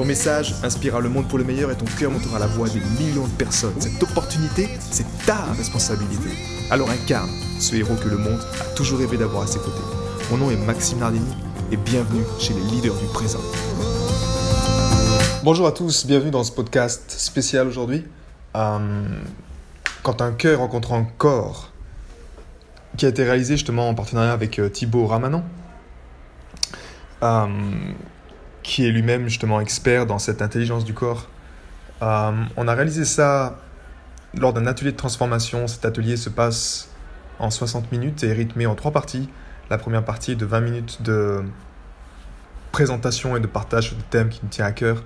Ton message inspirera le monde pour le meilleur et ton cœur montera la voix des millions de personnes. Cette opportunité, c'est ta responsabilité. Alors incarne ce héros que le monde a toujours rêvé d'avoir à ses côtés. Mon nom est Maxime Nardini et bienvenue chez les leaders du présent. Bonjour à tous, bienvenue dans ce podcast spécial aujourd'hui. Euh, quand un cœur rencontre un corps, qui a été réalisé justement en partenariat avec euh, Thibaut Ramanan. Euh, qui est lui-même justement expert dans cette intelligence du corps. Euh, on a réalisé ça lors d'un atelier de transformation. Cet atelier se passe en 60 minutes et est rythmé en trois parties. La première partie de 20 minutes de présentation et de partage de thèmes qui nous tient à cœur.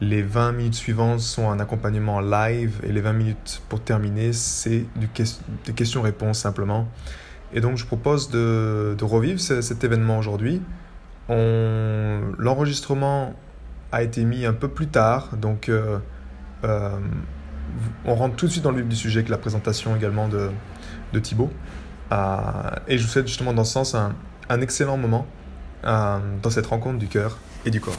Les 20 minutes suivantes sont un accompagnement live et les 20 minutes pour terminer, c'est des questions-réponses simplement. Et donc je propose de, revivre cet événement aujourd'hui L'enregistrement a été mis un peu plus tard, donc euh, euh, on rentre tout de suite dans le vif du sujet avec la présentation également de, de Thibaut. Euh, et je vous souhaite justement dans ce sens un, un excellent moment dans cette rencontre du cœur et du corps.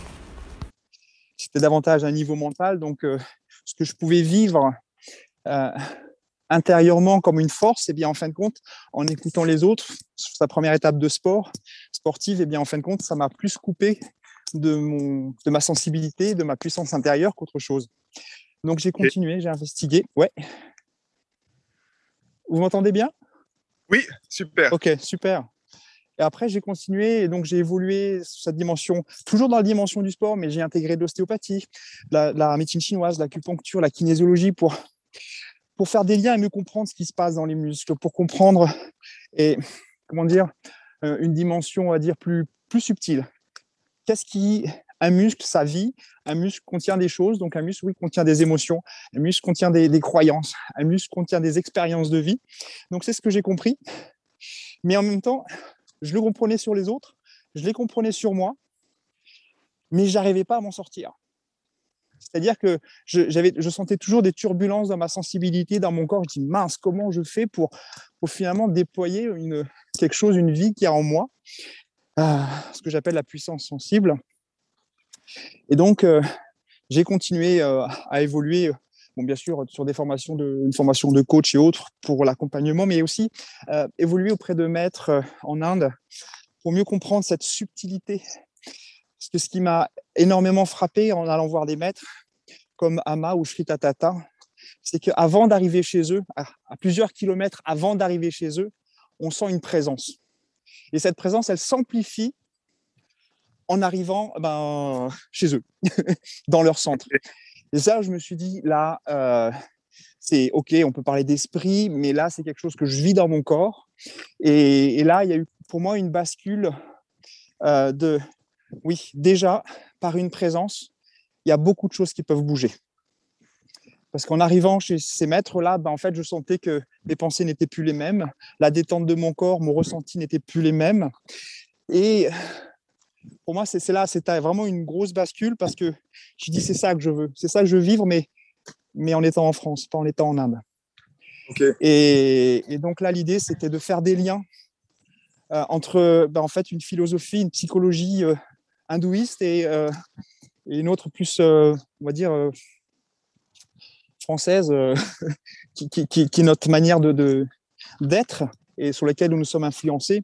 C'était davantage un niveau mental, donc ce que je pouvais vivre intérieurement comme une force, et eh bien en fin de compte, en écoutant les autres, sur sa première étape de sport sportive, et eh bien en fin de compte, ça m'a plus coupé de, mon, de ma sensibilité, de ma puissance intérieure qu'autre chose. Donc j'ai continué, j'ai investigué. Ouais. Vous m'entendez bien? Oui, super. Ok, super. Et après, j'ai continué et donc j'ai évolué sur cette dimension, toujours dans la dimension du sport, mais j'ai intégré de l'ostéopathie, la, la médecine chinoise, l'acupuncture, la kinésiologie pour pour faire des liens et mieux comprendre ce qui se passe dans les muscles, pour comprendre et comment dire euh, une dimension, on va dire plus plus subtile. Qu'est-ce qui un muscle, sa vie, un muscle contient des choses, donc un muscle, oui, contient des émotions, un muscle contient des, des croyances, un muscle contient des expériences de vie. Donc c'est ce que j'ai compris. Mais en même temps, je le comprenais sur les autres, je les comprenais sur moi, mais j'arrivais pas à m'en sortir. C'est-à-dire que je, je sentais toujours des turbulences dans ma sensibilité, dans mon corps. Je dis mince, comment je fais pour, finalement déployer quelque chose, une vie qui a en moi, euh, ce que j'appelle la puissance sensible. Et donc, euh, j'ai continué euh, à évoluer, bon, bien sûr, sur des formations de, une formation de coach et autres pour l'accompagnement, mais aussi évoluer auprès de maîtres en Inde pour mieux comprendre cette subtilité parce que ce qui m'a énormément frappé en allant voir des maîtres comme Ama ou Sri Tatata, c'est qu'avant d'arriver chez eux, à, plusieurs kilomètres avant d'arriver chez eux, on sent une présence. Et cette présence, elle s'amplifie en arrivant ben, chez eux, dans leur centre. Et ça, je me suis dit, là, euh, c'est OK, on peut parler d'esprit, mais là, c'est quelque chose que je vis dans mon corps. Et, là, il y a eu pour moi une bascule euh, de oui, déjà, par une présence, il y a beaucoup de choses qui peuvent bouger. Parce qu'en arrivant chez ces maîtres-là, ben, en fait, je sentais que mes pensées n'étaient plus les mêmes, la détente de mon corps, mon ressenti n'était plus les mêmes. Et pour moi, c'est là, c'était vraiment une grosse bascule parce que je dis c'est ça que je veux, c'est ça que je veux vivre, mais, mais en étant en France, pas en étant en Inde. Et, et, donc là, l'idée, c'était de faire des liens euh, entre ben, en fait une philosophie, une psychologie euh, hindouiste et, euh, et une autre plus, euh, on va dire, euh, française, qui, est notre manière de d'être et sur laquelle nous nous sommes influencés.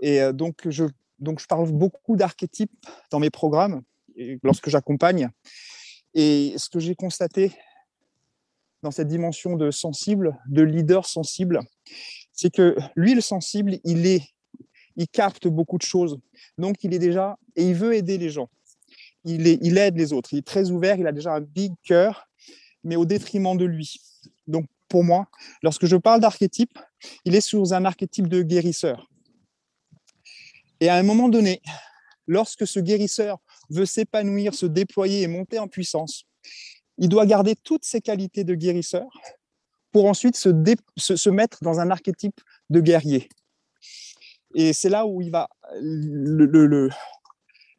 Et donc, je, donc, je parle beaucoup d'archétypes dans mes programmes lorsque j'accompagne. Et ce que j'ai constaté dans cette dimension de sensible, de leader sensible, c'est que lui, le sensible, il est il capte beaucoup de choses. Donc, il est déjà, et il veut aider les gens. Il, aide les autres. Il est très ouvert. Il a déjà un big cœur, mais au détriment de lui. Donc, pour moi, lorsque je parle d'archétype, il est sous un archétype de guérisseur. Et à un moment donné, lorsque ce guérisseur veut s'épanouir, se déployer et monter en puissance, il doit garder toutes ses qualités de guérisseur pour ensuite se, mettre dans un archétype de guerrier. Et c'est là où il va le,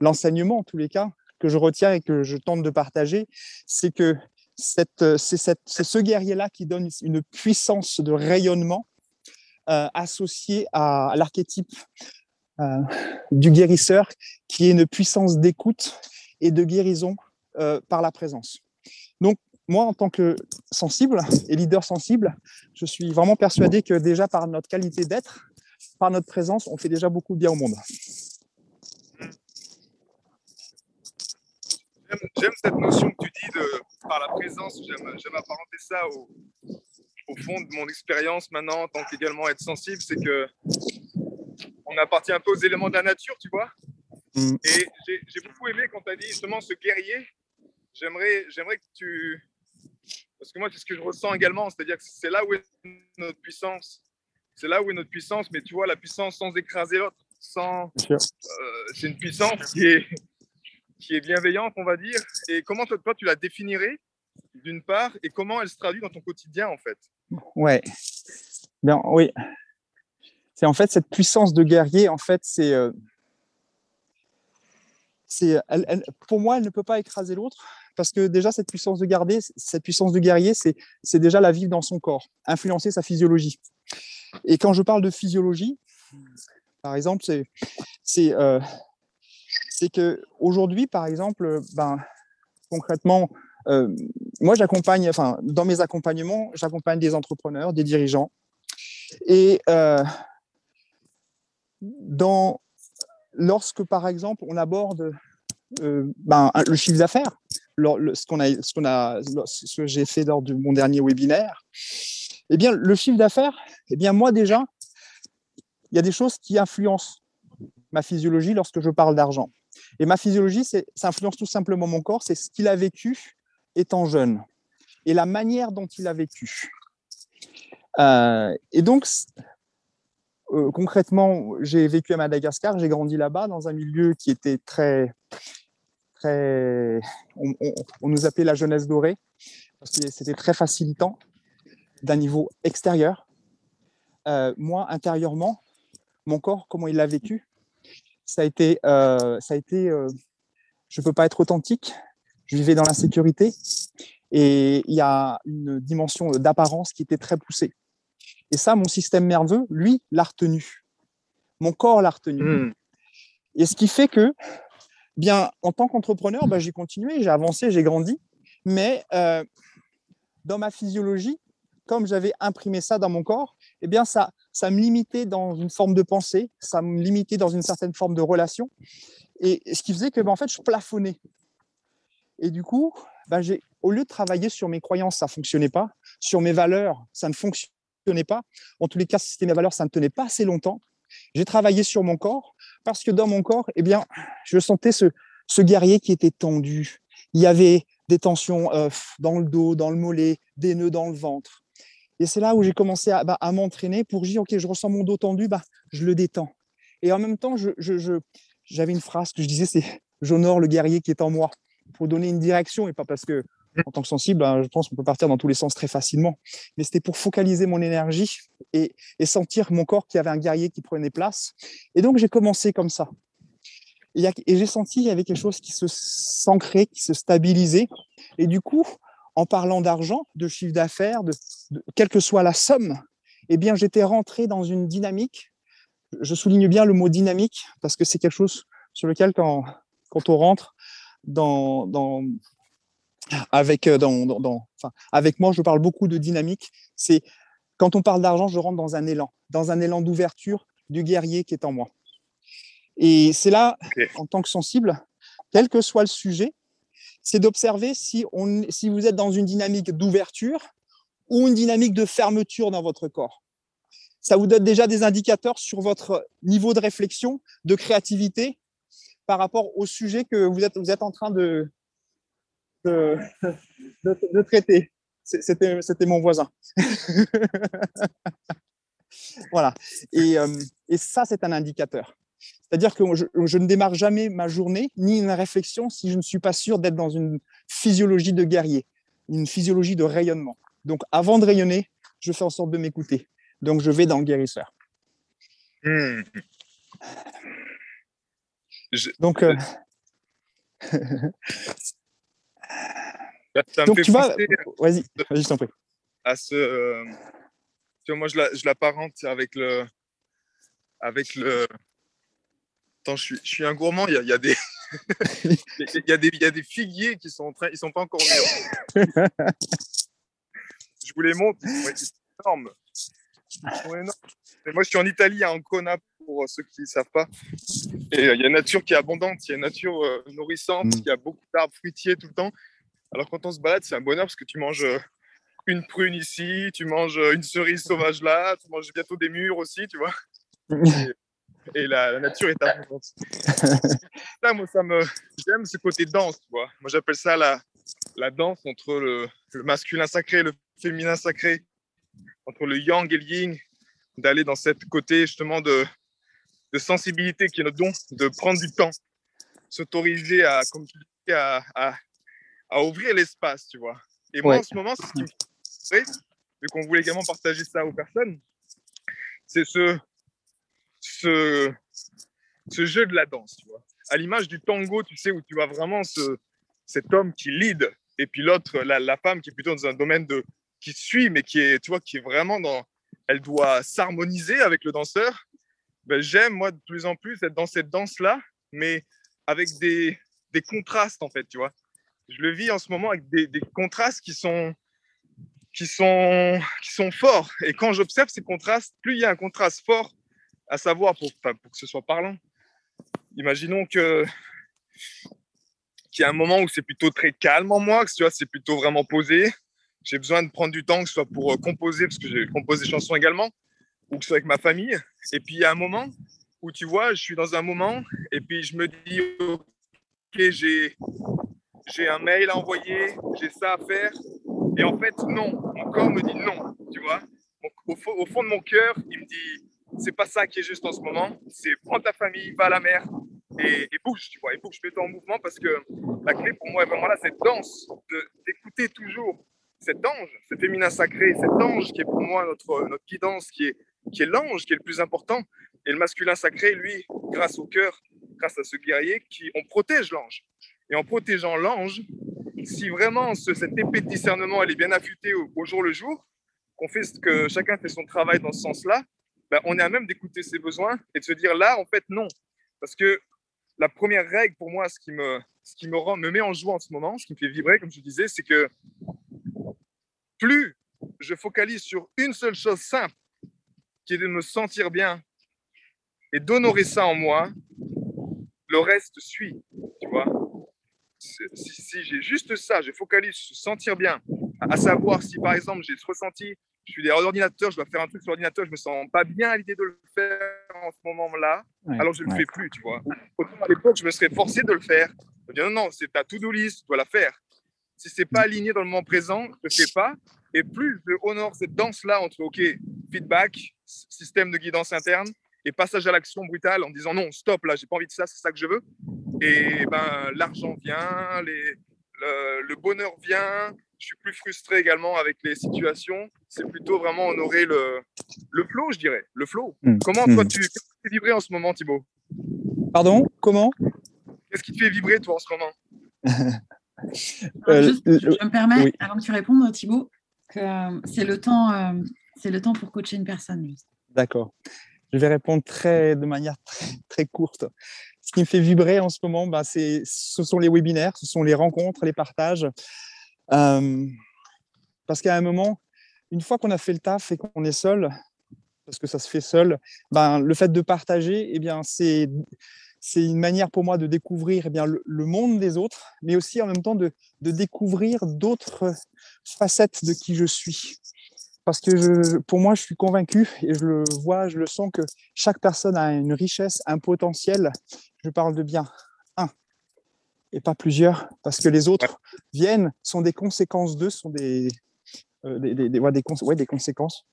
en tous les cas, que je retiens et que je tente de partager, c'est que c'est ce guerrier-là qui donne une puissance de rayonnement euh, associée à, l'archétype euh, du guérisseur, qui est une puissance d'écoute et de guérison euh, par la présence. Donc, moi, en tant que sensible et leader sensible, je suis vraiment persuadé que déjà par notre qualité d'être, par notre présence, on fait déjà beaucoup de bien au monde. J'aime cette notion que tu dis de par la présence. J'aime apparenter ça au, au, fond de mon expérience maintenant en tant qu'également être sensible, c'est que on appartient un peu aux éléments de la nature, tu vois. Mm. Et j'ai beaucoup aimé quand tu as dit justement ce guerrier. J'aimerais, j'aimerais que tu, parce que moi c'est ce que je ressens également, c'est-à-dire que c'est là où est notre puissance. C'est là où est notre puissance, mais tu vois la puissance sans écraser l'autre, sans. Euh, c'est une puissance qui est qui est bienveillante, on va dire. Et comment toi, tu la définirais, d'une part, et comment elle se traduit dans ton quotidien, en fait? Ouais. Bien, oui. C'est en fait cette puissance de guerrier, en fait, c'est. Euh, c'est elle, pour moi, elle ne peut pas écraser l'autre parce que déjà cette puissance de garder, cette puissance de guerrier, c'est, déjà la vivre dans son corps, influencer sa physiologie. Et quand je parle de physiologie, par exemple, c'est, c'est euh, c'est que aujourd'hui, par exemple, ben, concrètement, euh, moi, j'accompagne, enfin, dans mes accompagnements, j'accompagne des entrepreneurs, des dirigeants. Et euh, lorsque, par exemple, on aborde euh, ben, le chiffre d'affaires, ce, ce que j'ai fait lors de mon dernier webinaire, eh bien, le chiffre d'affaires, eh bien, moi déjà, il y a des choses qui influencent ma physiologie lorsque je parle d'argent. Et ma physiologie, ça influence tout simplement mon corps, c'est ce qu'il a vécu étant jeune et la manière dont il a vécu. Euh, et donc, euh, concrètement, j'ai vécu à Madagascar, j'ai grandi là-bas dans un milieu qui était très, très, on, nous appelait la jeunesse dorée parce que c'était très facilitant d'un niveau extérieur. Euh, moi, intérieurement, mon corps, comment il l'a vécu, ça a été, euh, ça a été euh, je ne peux pas être authentique, je vivais dans l'insécurité et il y a une dimension d'apparence qui était très poussée. Et ça, mon système nerveux, lui, l'a retenu. Mon corps l'a retenu. Hmm. Et ce qui fait que, bien, en tant qu'entrepreneur, ben, j'ai continué, j'ai avancé, j'ai grandi, mais euh, dans ma physiologie, comme j'avais imprimé ça dans mon corps, eh bien, ça, ça me limitait dans une forme de pensée, ça me limitait dans une certaine forme de relation. Et ce qui faisait que, ben, en fait, je plafonnais. Et du coup, ben, j'ai, au lieu de travailler sur mes croyances, ça ne fonctionnait pas. Sur mes valeurs, ça ne fonctionnait pas. En tous les cas, si c'était mes valeurs, ça ne tenait pas assez longtemps. J'ai travaillé sur mon corps parce que dans mon corps, eh bien, je sentais ce, ce guerrier qui était tendu. Il y avait des tensions euh, dans le dos, dans le mollet, des nœuds dans le ventre. Et c'est là où j'ai commencé à, bah, m'entraîner pour dire, OK, je ressens mon dos tendu, bah, je le détends. Et en même temps, j'avais une phrase que je disais, c'est j'honore le guerrier qui est en moi, pour donner une direction et pas parce que, en tant que sensible, hein, je pense qu'on peut partir dans tous les sens très facilement. Mais c'était pour focaliser mon énergie et, et sentir mon corps qui avait un guerrier qui prenait place. Et donc, j'ai commencé comme ça. Et, et j'ai senti qu'il y avait quelque chose qui se s'ancrait, qui se stabilisait. Et du coup, en parlant d'argent, de chiffre d'affaires, de, quelle que soit la somme, eh bien, j'étais rentré dans une dynamique. Je souligne bien le mot dynamique parce que c'est quelque chose sur lequel, quand, quand on rentre dans, dans avec, euh, dans, dans, enfin, avec moi, je parle beaucoup de dynamique. C'est quand on parle d'argent, je rentre dans un élan, dans un élan d'ouverture du guerrier qui est en moi. Et c'est là, en tant que sensible, quel que soit le sujet, c'est d'observer si, si vous êtes dans une dynamique d'ouverture ou une dynamique de fermeture dans votre corps. Ça vous donne déjà des indicateurs sur votre niveau de réflexion, de créativité par rapport au sujet que vous êtes, vous êtes en train de, de, traiter. C'était mon voisin. voilà. Et, euh, et ça, c'est un indicateur. C'est-à-dire que je, ne démarre jamais ma journée ni une réflexion si je ne suis pas sûr d'être dans une physiologie de guerrier. une physiologie de rayonnement. Donc, avant de rayonner, je fais en sorte de m'écouter. Donc, je vais dans le guérisseur. Hmm. Donc, euh, Donc, tu vas. Vas-y, vas-y, je t'en prie. À ce, euh, moi, je l'apparente avec le. Avec le. Attends, je suis, je suis un gourmand. Il y a, il y a des. il, y a des, il y a des figuiers qui sont en train. Ils sont pas encore mûrs. je vous les montre. Ils sont énormes. Ils sont énormes. Et moi, je suis en Italie, à Ancona, pour ceux qui ne savent pas. Et euh, il y a une nature qui est abondante, il y a une nature euh, nourrissante, mm. il y a beaucoup d'arbres fruitiers tout le temps. Alors quand on se balade, c'est un bonheur parce que tu manges euh, une prune ici, tu manges une cerise sauvage là, tu manges bientôt des mûres aussi, tu vois. Et, la, nature est abondante. ça, moi, ça me, j'aime ce côté danse, tu vois. Moi, j'appelle ça la, la danse entre le, le masculin sacré et le féminin sacré, entre le yang et le yin, d'aller dans cette côté justement de, de sensibilité qui est notre don, de prendre du temps, s'autoriser à, comme tu dis, à, à, à ouvrir l'espace, tu vois. Et moi, en ce moment, c'est ce qui me fait, vu qu'on voulait également partager ça aux personnes, c'est ce, ce, jeu de la danse, tu vois. À l'image du tango, tu sais, où tu vois vraiment ce, cet homme qui lead, et puis l'autre, la, femme qui est plutôt dans un domaine de qui suit, mais qui est, tu vois, qui est vraiment dans, elle doit s'harmoniser avec le danseur. Ben, j'aime, moi, de plus en plus être dans cette danse-là, mais avec des, des, contrastes, en fait, tu vois. Je le vis en ce moment avec des, des contrastes qui sont, qui, sont, qui sont forts. Et quand j'observe ces contrastes, plus il y a un contraste fort, à savoir, pour, que ce soit parlant, imaginons qu'il y a un moment où c'est plutôt très calme en moi, que tu vois, c'est plutôt vraiment posé. J'ai besoin de prendre du temps, que ce soit pour euh, composer, parce que j'ai composé des chansons également, ou que ce soit avec ma famille. Et puis il y a un moment où tu vois, je suis dans un moment et puis je me dis, ok, j'ai, j'ai un mail à envoyer, j'ai ça à faire. Et en fait, non, mon corps me dit non, tu vois. Au fond de mon cœur, il me dit, c'est pas ça qui est juste en ce moment. C'est prends ta famille, va à la mer et, bouge, tu vois. Et bouge, mets-toi en mouvement parce que la clé pour moi est vraiment là, cette danse, d'écouter toujours cet ange, ce féminin sacré, cet ange qui est pour moi notre, notre guidance, qui est, qui est l'ange, qui est le plus important. Et le masculin sacré, lui, grâce au cœur, grâce à ce guerrier, qui, on protège l'ange. Et en protégeant l'ange, si vraiment ce, cette épée de discernement, elle est bien affûtée au, jour le jour, qu'on fait que chacun fait son travail dans ce sens-là, ben, on est à même d'écouter ses besoins et de se dire là, en fait, non. Parce que la première règle pour moi, ce qui me, ce qui me, rend, me met en joie en ce moment, ce qui me fait vibrer, comme je disais, c'est que plus je focalise sur une seule chose simple, qui est de me sentir bien et d'honorer ça en moi, le reste suit, tu vois. Si, j'ai juste ça, je focalise sur se sentir bien, à savoir si par exemple j'ai ressenti, je suis derrière l'ordinateur, je dois faire un truc sur l'ordinateur, je me sens pas bien à l'idée de le faire en ce moment-là, alors je ne le fais plus, tu vois. Autant à l'époque, je me serais forcé de le faire. Je me dire, non, non, c'est ta to-do list, tu dois la faire. Si c'est pas aligné dans le moment présent, je ne fais pas. Et plus je honore cette danse-là entre, OK, feedback, système de guidance interne, et passage à l'action brutale en disant non, stop, là, j'ai pas envie de ça, c'est ça que je veux. Et ben, l'argent vient, les, le, bonheur vient. Je suis plus frustré également avec les situations. C'est plutôt vraiment honorer le, le flow, je dirais, le flow. Hmm. Comment toi, hmm. tu, fais vibrer en ce moment, Thibaut? Pardon? Comment? Qu'est-ce qui te fait vibrer, toi, en ce moment? Euh, je, me permets, avant que tu répondes, Thibaut, que euh, c'est le temps, euh, c'est le temps pour coacher une personne. D'accord. Je vais répondre très, de manière très, très courte. Ce qui me fait vibrer en ce moment, bah, c'est, ce sont les webinaires, ce sont les rencontres, les partages. Parce qu'à un moment, une fois qu'on a fait le taf et qu'on est seul, parce que ça se fait seul, ben, le fait de partager, eh bien, c'est, c'est une manière pour moi de découvrir eh bien, le, monde des autres, mais aussi en même temps de, découvrir d'autres facettes de qui je suis. Parce que pour moi, je suis convaincu et je le vois, je le sens que chaque personne a une richesse, un potentiel. Je parle de bien et pas plusieurs, parce que les autres viennent, sont des conséquences d'eux, sont des, euh, des, des, des conséquences.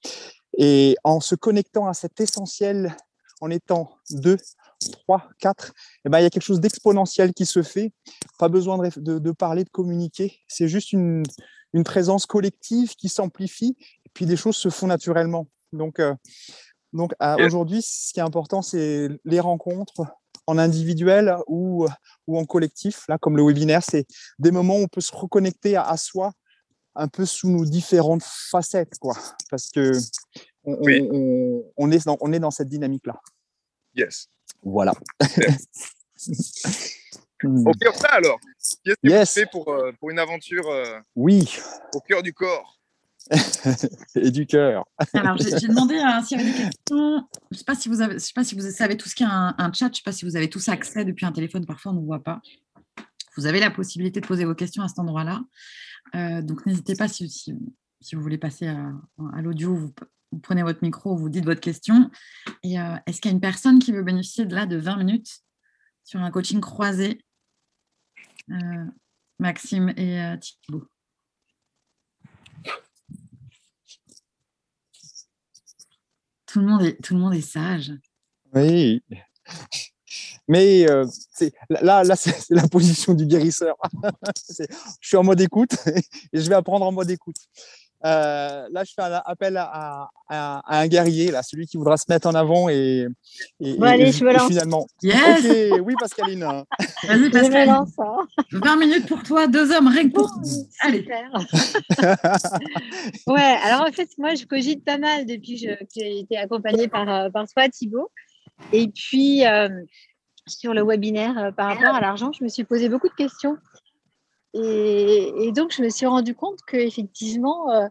Et en se connectant à cet essentiel, en étant deux, 3, 4, eh ben, il y a quelque chose d'exponentiel qui se fait. Pas besoin de, de, parler, de communiquer. C'est juste une, une présence collective qui s'amplifie, et puis des choses se font naturellement. Donc, donc aujourd'hui, ce qui est important, c'est les rencontres en individuel ou, ou en collectif. Là, comme le webinaire, c'est des moments où on peut se reconnecter à, soi un peu sous nos différentes facettes, quoi. Parce que on, on, est, dans, on est dans cette dynamique-là. Yes. Voilà. ok, ça alors? Qu'est-ce que yes. vous pour, euh, pour une aventure euh, Oui. Au cœur du corps? Et du cœur. Alors, j'ai demandé des questions. Je ne sais, pas si vous avez, sais pas si vous savez qu'il y a un, un, chat. Je ne sais pas si vous avez tous accès depuis un téléphone. Parfois, on ne voit pas. Vous avez la possibilité de poser vos questions à cet endroit-là. Euh, donc, n'hésitez pas si, vous voulez passer à, à l'audio, vous, vous, prenez votre micro, vous dites votre question. Et euh, est-ce qu'il y a une personne qui veut bénéficier de là de 20 minutes sur un coaching croisé? Euh, Maxime et Thibault Tout le monde est, sage. Oui. Mais euh, là, là c'est la position du guérisseur. je suis en mode écoute et je vais apprendre en mode écoute. Euh, là, je fais un appel à, un guerrier, là, celui qui voudra se mettre en avant et, allez, je me lance. finalement. Yes oui, Pascaline. Vas-y, Pascaline. 20 minutes pour toi, deux hommes, rien que pour Allez. ouais, alors en fait, moi, je cogite pas mal depuis que j'ai été accompagnée par, euh, par toi, Thibaut. Et puis, euh, sur le webinaire par rapport à l'argent, je me suis posé beaucoup de questions. Et, donc, je me suis rendu compte que effectivement, euh,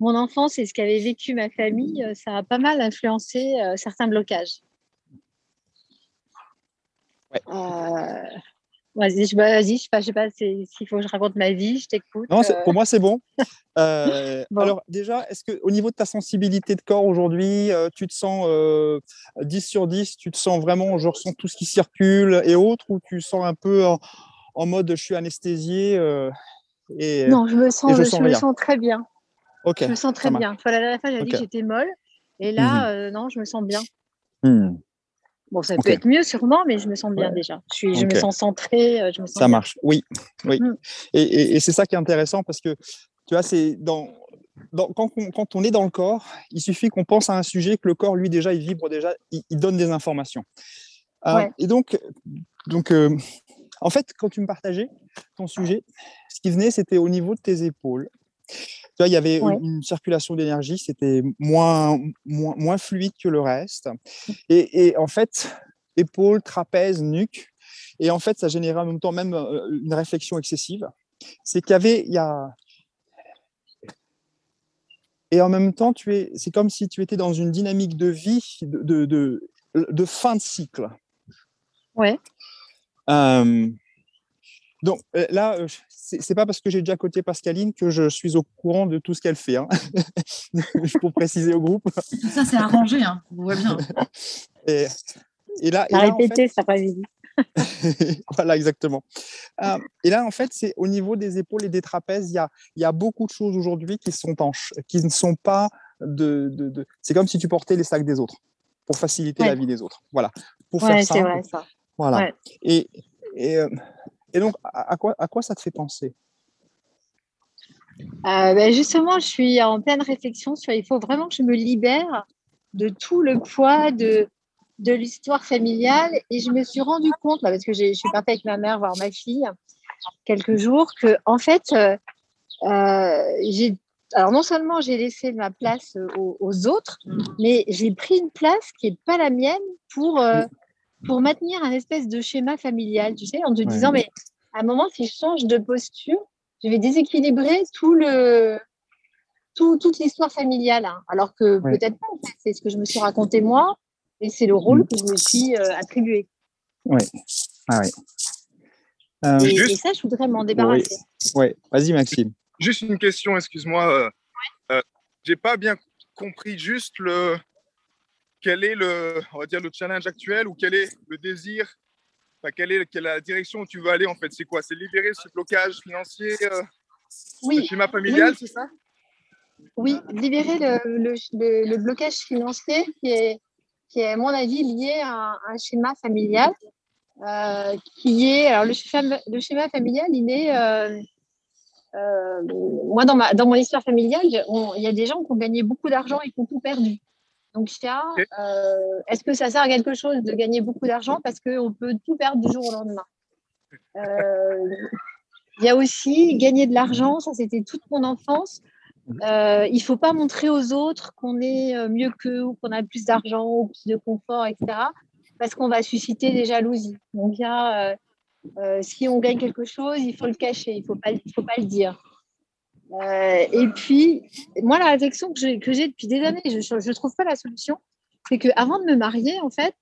mon enfance et ce qu'avait vécu ma famille, euh, ça a pas mal influencé euh, certains blocages. Vas-y, je, vas je sais pas, je sais pas s'il faut que je raconte ma vie, je t'écoute. Non, pour moi, c'est bon. Alors, déjà, est-ce qu'au niveau de ta sensibilité de corps aujourd'hui, tu te sens 10 sur 10, tu te sens vraiment, je ressens tout ce qui circule et autres, ou tu sens un peu en mode je suis anesthésié euh, et, Non, je me sens, je, me sens très bien. Ok. Je me sens très bien. la dernière fois, j'avais dit que j'étais molle. Et là, mhm. euh, non, je me sens bien. Hmm. Bon, ça peut être mieux sûrement, mais je me sens bien déjà. Je, suis, je me sens centrée. Euh, je me sens ça marche, oui. oui. Hmm. Et, et, c'est ça qui est intéressant parce que, tu vois, c'est dans, dans quand, on, quand, on, est dans le corps, il suffit qu'on pense à un sujet, que le corps, lui, déjà, il vibre déjà, il, donne des informations. et donc, donc en fait, quand tu me partageais ton sujet, ce qui venait, c'était au niveau de tes épaules. Tu vois, il y avait une, circulation d'énergie, c'était moins, moins, moins, fluide que le reste. Et, en fait, épaules, trapèze, nuque. Et en fait, ça générait en même temps même euh, une réflexion excessive. C'est qu'il y avait, il y a... Et en même temps, tu es, c'est comme si tu étais dans une dynamique de vie, de, de, de, de fin de cycle. Ouais donc là, c'est pas parce que j'ai déjà côté Pascaline que je suis au courant de tout ce qu'elle fait. Hein. pour préciser au groupe. Ça, c'est arrangé, hein. on voit bien. Et, et là, et répété, ça pas dit. voilà, exactement. et là, en fait, c'est au niveau des épaules et des trapèzes, il y a, y a beaucoup de choses aujourd'hui qui, sont en, qui ne sont pas de. de, de... C'est comme si tu portais les sacs des autres pour faciliter la vie des autres. Voilà. Pour ouais, c'est vrai, ça. Voilà. Et, et, euh, et, donc, à quoi, à quoi ça te fait penser? Euh, ben Justement, je suis en pleine réflexion sur il faut vraiment que je me libère de tout le poids de, de l'histoire familiale. Et je me suis rendu compte, parce que je suis partie avec ma mère voir ma fille quelques jours, que en fait, euh, j'ai alors non seulement j'ai laissé ma place aux, aux autres, mais j'ai pris une place qui n'est pas la mienne pour, pour maintenir un espèce de schéma familial, tu sais, en te disant, mais à un moment, si je change de posture, je vais déséquilibrer tout le, tout, toute l'histoire familiale. Hein. Alors que peut-être pas, c'est ce que je me suis raconté moi, et c'est le rôle mm. que je me suis euh, attribué. Oui. Ah, oui. Euh, et, ça, je voudrais m'en débarrasser. Oui, vas-y, Maxime. Juste une question, excuse-moi. Euh, J'ai pas bien compris juste le, quel est le, on va dire, le challenge actuel ou quel est le désir, enfin, quelle, est, quelle est la direction où tu veux aller en fait? C'est quoi? C'est libérer ce blocage financier, euh, oui. le schéma familial, c'est ça? Oui, libérer le, le, le, blocage financier qui est, qui est, à mon avis, lié à un, schéma familial. Euh, qui est alors le schéma, le schéma familial il est euh, euh, moi, dans, ma, dans mon histoire familiale, il y a des gens qui ont gagné beaucoup d'argent et qui ont tout perdu. Donc, euh, est-ce que ça sert à quelque chose de gagner beaucoup d'argent? Parce qu'on peut tout perdre du jour au lendemain euh, Il y a aussi gagner de l'argent, ça c'était toute mon enfance. il ne faut pas montrer aux autres qu'on est mieux qu'eux ou qu'on a plus d'argent ou plus de confort, etc. Parce qu'on va susciter des jalousies. Donc, il y a euh, si on gagne quelque chose, il faut le cacher, il ne faut pas le dire. Euh, et puis, moi, la réflexion que j'ai, depuis des années, je ne trouve pas la solution, c'est qu'avant de me marier, en fait,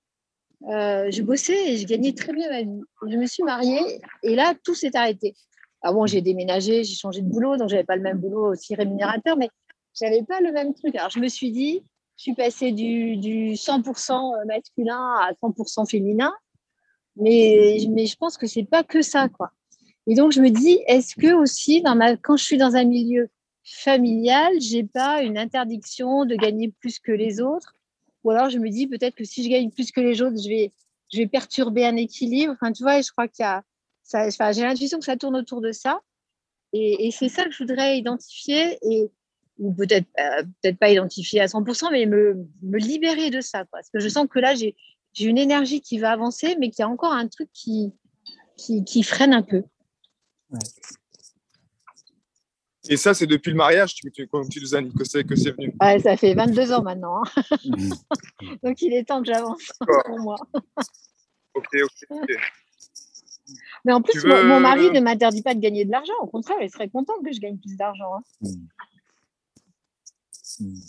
euh, je bossais et je gagnais très bien ma vie. Je me suis mariée et là, tout s'est arrêté. Alors bon, j'ai déménagé, j'ai changé de boulot, donc je n'avais pas le même boulot aussi rémunérateur, mais je n'avais pas le même truc. Alors je me suis dit, je suis passée du, du 100% masculin à 100% féminin. Mais, mais je pense que c'est pas que ça, quoi. Et donc, je me dis, est-ce que aussi, dans ma, quand je suis dans un milieu familial, j'ai pas une interdiction de gagner plus que les autres? Ou alors, je me dis peut-être que si je gagne plus que les autres, je vais, je vais perturber un équilibre. Enfin, tu vois, je crois qu'il y a, ça, enfin, j'ai l'intuition que ça tourne autour de ça. Et, et c'est ça que je voudrais identifier et ou peut-être euh, peut-être pas identifier à 100%, mais me, me libérer de ça. Quoi. Parce que je sens que là, j'ai une énergie qui va avancer, mais qu'il y a encore un truc qui, qui, freine un peu. Et ça, c'est depuis le mariage, tu, tu, tu nous as dit que c'est, que c'est venu? Ouais, ça fait 22 ans maintenant. Hein. Donc il est temps que j'avance pour moi. ok, ok, Mais en plus, mon, mari ne m'interdit pas de gagner de l'argent. Au contraire, il serait content que je gagne plus d'argent. Hein. Hmm. Hmm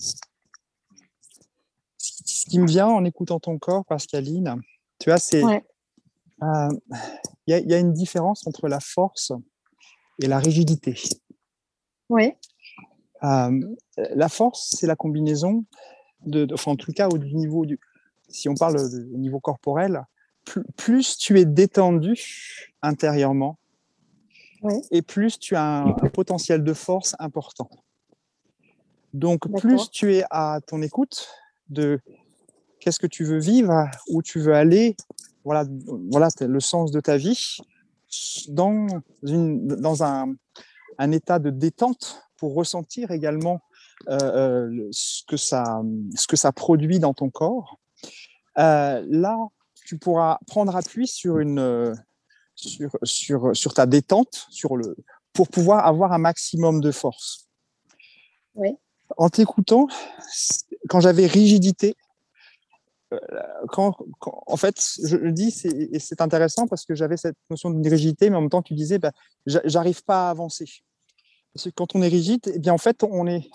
ce qui me vient en écoutant ton corps, Pascaline, tu vois, c'est. Euh, il y, a une différence entre la force et la rigidité. Oui. Euh, la force, c'est la combinaison de, enfin, en tout cas au niveau du, si on parle au niveau corporel, plus, tu es détendu intérieurement, et plus tu as un, un, potentiel de force important. Donc, plus tu es à ton écoute de qu'est-ce que tu veux vivre, où tu veux aller, voilà, voilà le sens de ta vie, dans, une, dans un, un état de détente pour ressentir également euh, euh, ce, que ça, ce que ça produit dans ton corps. Euh, là, tu pourras prendre appui sur, une, sur, sur, sur ta détente sur le, pour pouvoir avoir un maximum de force. Oui. En t'écoutant, quand j'avais rigidité, euh, quand, en fait, je le dis, et c'est intéressant parce que j'avais cette notion de rigidité, mais en même temps, tu disais, bah, j'arrive pas à avancer. Parce que quand on est rigide, eh bien, en fait, on est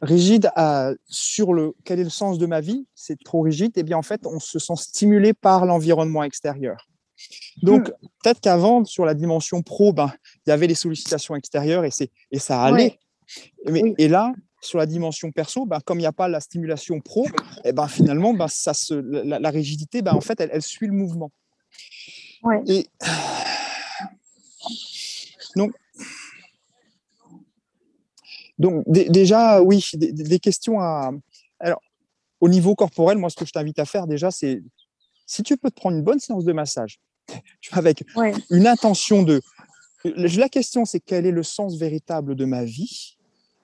rigide à, sur le quel est le sens de ma vie, c'est trop rigide, et eh bien, en fait, on se sent stimulé par l'environnement extérieur. Donc, hmm. peut-être qu'avant, sur la dimension pro, ben, il y avait les sollicitations extérieures et, et ça allait. Mais, Et là, sur la dimension perso, ben, comme il n'y a pas la stimulation pro, et eh ben, finalement, ben, ça se, la, rigidité, ben, en fait, elle, suit le mouvement. Et donc, donc déjà, oui, des, questions à. Alors, au niveau corporel, moi, ce que je t'invite à faire déjà, c'est si tu peux te prendre une bonne séance de massage, avec une intention de. La question, c'est quel est le sens véritable de ma vie?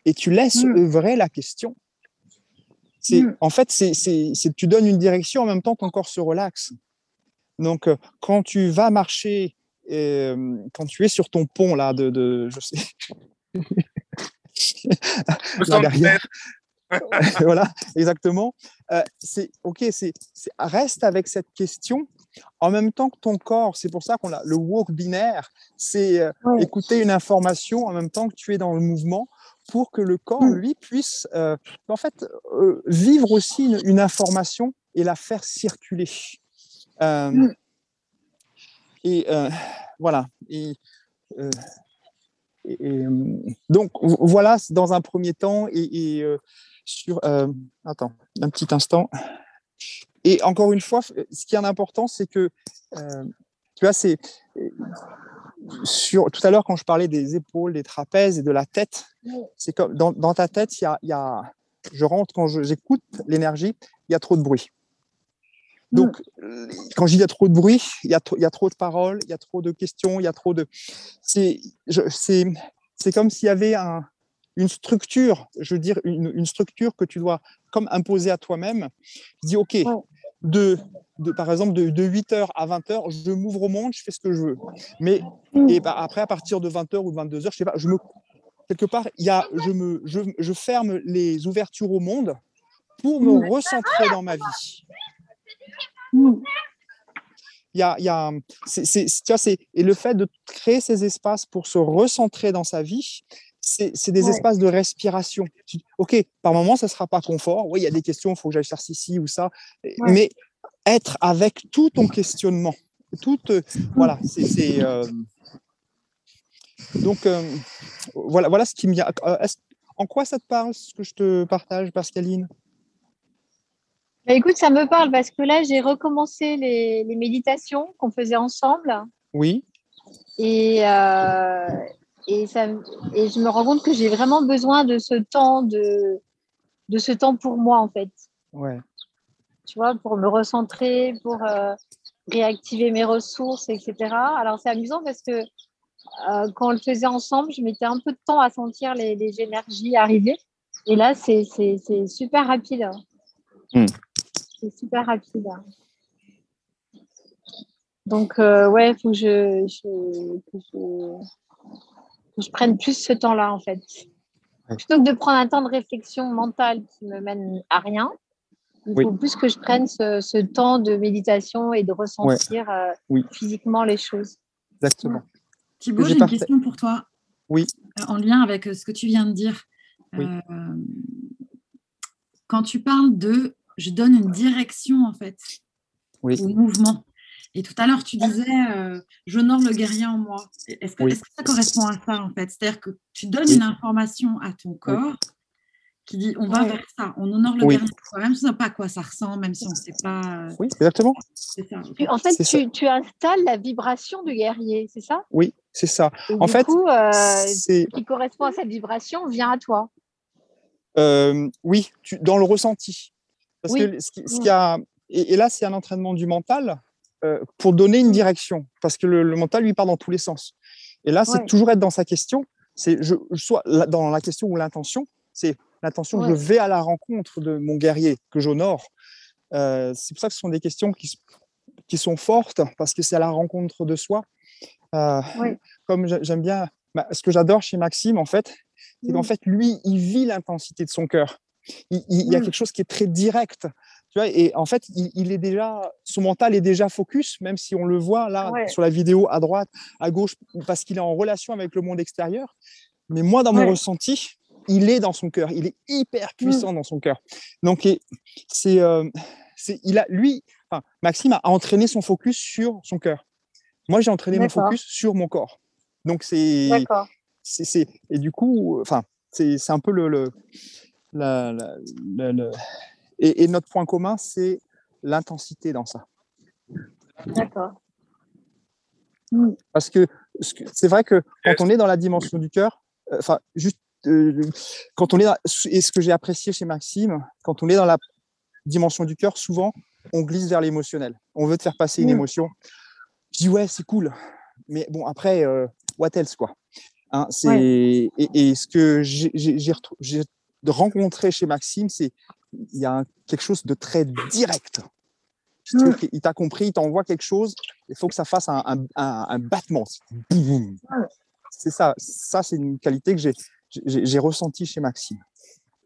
Et tu laisses mmh. œuvrer la question. C'est, mmh. En fait, c'est, c'est, tu donnes une direction en même temps ton corps se relaxe. Donc, euh, quand tu vas marcher, euh, quand tu es sur ton pont là de, de je sais, là derrière, voilà, exactement. Euh, c'est ok, c'est, reste avec cette question en même temps que ton corps. C'est pour ça qu'on a le walk binaire, c'est écouter une information en même temps que tu es dans le mouvement pour que le corps, mmh. lui, puisse euh, en fait euh, vivre aussi une, information et la faire circuler. Euh, mmh. Et voilà. Et, donc voilà, dans un premier temps, et, sur attends un petit instant. Et encore une fois, ce qui est important, c'est que tu vois, c'est sur, tout à l'heure, quand je parlais des épaules, des trapèzes et de la tête, c'est comme dans, dans, ta tête, il y a, y a, je rentre quand j'écoute l'énergie, il y a trop de bruit. Donc, quand je dis il y a trop de bruit, il y a, il y a trop de paroles, il y a trop de questions, il y a trop de. C'est, comme s'il y avait un, une structure, je veux dire, une, une, structure que tu dois comme imposer à toi-même. Dis, OK, de, de, par exemple, de, de 8h à 20h, je m'ouvre au monde, je fais ce que je veux. Mais et bah, après, à partir de 20h ou de 22h, je sais pas, je me, quelque part, il y a, je, me, je, je ferme les ouvertures au monde pour me recentrer dans ma vie. Il y a, il y a c'est, c'est, tu vois, c'est, et le fait de créer ces espaces pour se recentrer dans sa vie, c'est, des Ouais. espaces de respiration. Ok, par moment, ça sera pas confort. Oui, il y a des questions, il faut que j'aille faire ci ou ça. Mais être avec tout ton questionnement, tout, euh, voilà, c'est, euh, donc euh, voilà, voilà ce qui me vient. En quoi ça te parle ce que je te partage, Pascaline? Bah, écoute, ça me parle parce que là, j'ai recommencé les, les méditations qu'on faisait ensemble Oui, et, euh, et, ça, et je me rends compte que j'ai vraiment besoin de ce temps de, de ce temps pour moi en fait. ouais, tu vois, pour me recentrer, pour euh, réactiver mes ressources, etc. Alors, c'est amusant parce que euh, quand on le faisait ensemble, je mettais un peu de temps à sentir les, les énergies arriver. Et là, c'est c'est- c'est super rapide. hein. Hmm. C'est super rapide. hein. Donc, euh, ouais, il faut que je, je- que je- je prenne plus ce temps-là, en fait. Ouais. Plutôt que de prendre un temps de réflexion mentale qui me mène à rien, il Oui. faut plus que je prenne ce, ce temps de méditation et de ressentir euh, Oui. physiquement les choses. exactement. Thibaut, j'ai une question pour toi. Oui. Euh, En lien avec euh, ce que tu viens de dire. Oui. Euh, quand tu parles de je donne une direction en fait Oui. au mouvement. Et tout à l'heure, tu disais euh, j'honore le guerrier en moi. Est-ce que, Oui. est-ce que ça correspond à ça en fait? C'est-à-dire que tu donnes Oui. une information à ton corps qui dit on va vers ça, on honore le Oui. guerrier en soi, même si on ne sait pas à quoi ça ressemble, même si on ne sait pas. euh, Oui, exactement. ça. en fait, tu, tu installes la vibration du guerrier, c'est ça? Oui, c'est ça. Et En du fait, coup, euh, ce qui correspond à cette vibration vient à toi. euh, oui, tu, dans le ressenti. Parce Oui. que ce qui, ce qui a, et, et là, c'est un entraînement du mental euh, pour donner une direction, parce que le, le mental lui part dans tous les sens. Et là, c'est Ouais. toujours être dans sa question. C'est je, je- soit dans la question ou l'intention. C'est l'intention. Je Ouais. vais à la rencontre de mon guerrier que j'honore. Euh, c'est pour ça que ce sont des questions qui, qui sont fortes parce que c'est à la rencontre de soi. Euh, Ouais. Comme j'ai- j'aime bien, bah, ce que j'adore chez Maxime, en fait, c'est qu'en Mm. fait, lui, il vit l'intensité de son cœur. Il, il- il y a Mm. quelque chose qui est très direct. Tu vois, et en fait, il, il est déjà, son mental est déjà focus, même si on le voit là Ouais. sur la vidéo à droite, à gauche, parce qu'il est en relation avec le monde extérieur. Mais moi, dans mon Ouais. ressenti, il est dans son cœur. Il est hyper puissant dans son cœur. Donc, c'est, euh, c'est, il a, lui, enfin, Maxime a entraîné son focus sur son cœur. Moi, j'ai entraîné mon focus sur mon corps. Donc, c'est, c'est, et du coup, enfin, c'est, un peu le, le, la- la- la- le- et, et notre point commun, c'est l'intensité dans ça. D'accord. Parce que ce que- c'est vrai que quand on est dans la dimension du cœur, euh, enfin, juste euh, quand on est dans, et ce que j'ai apprécié chez Maxime, quand on est dans la dimension du cœur, souvent on glisse vers l'émotionnel. On veut te faire passer une Mm. émotion. Je dis ouais, c'est cool, mais bon après, euh, what else quoi? Hein, c'est Ouais. et, et ce que j'ai- j'ai rencontré chez Maxime, c'est il y a un- quelque chose de très direct. Je Mm. trouve qu'il t'a compris, il t'envoie quelque chose, il faut que ça fasse un, un- un- un battement. C'est ça, ça c'est une qualité que j'ai j'ai j'ai ressenti chez Maxime.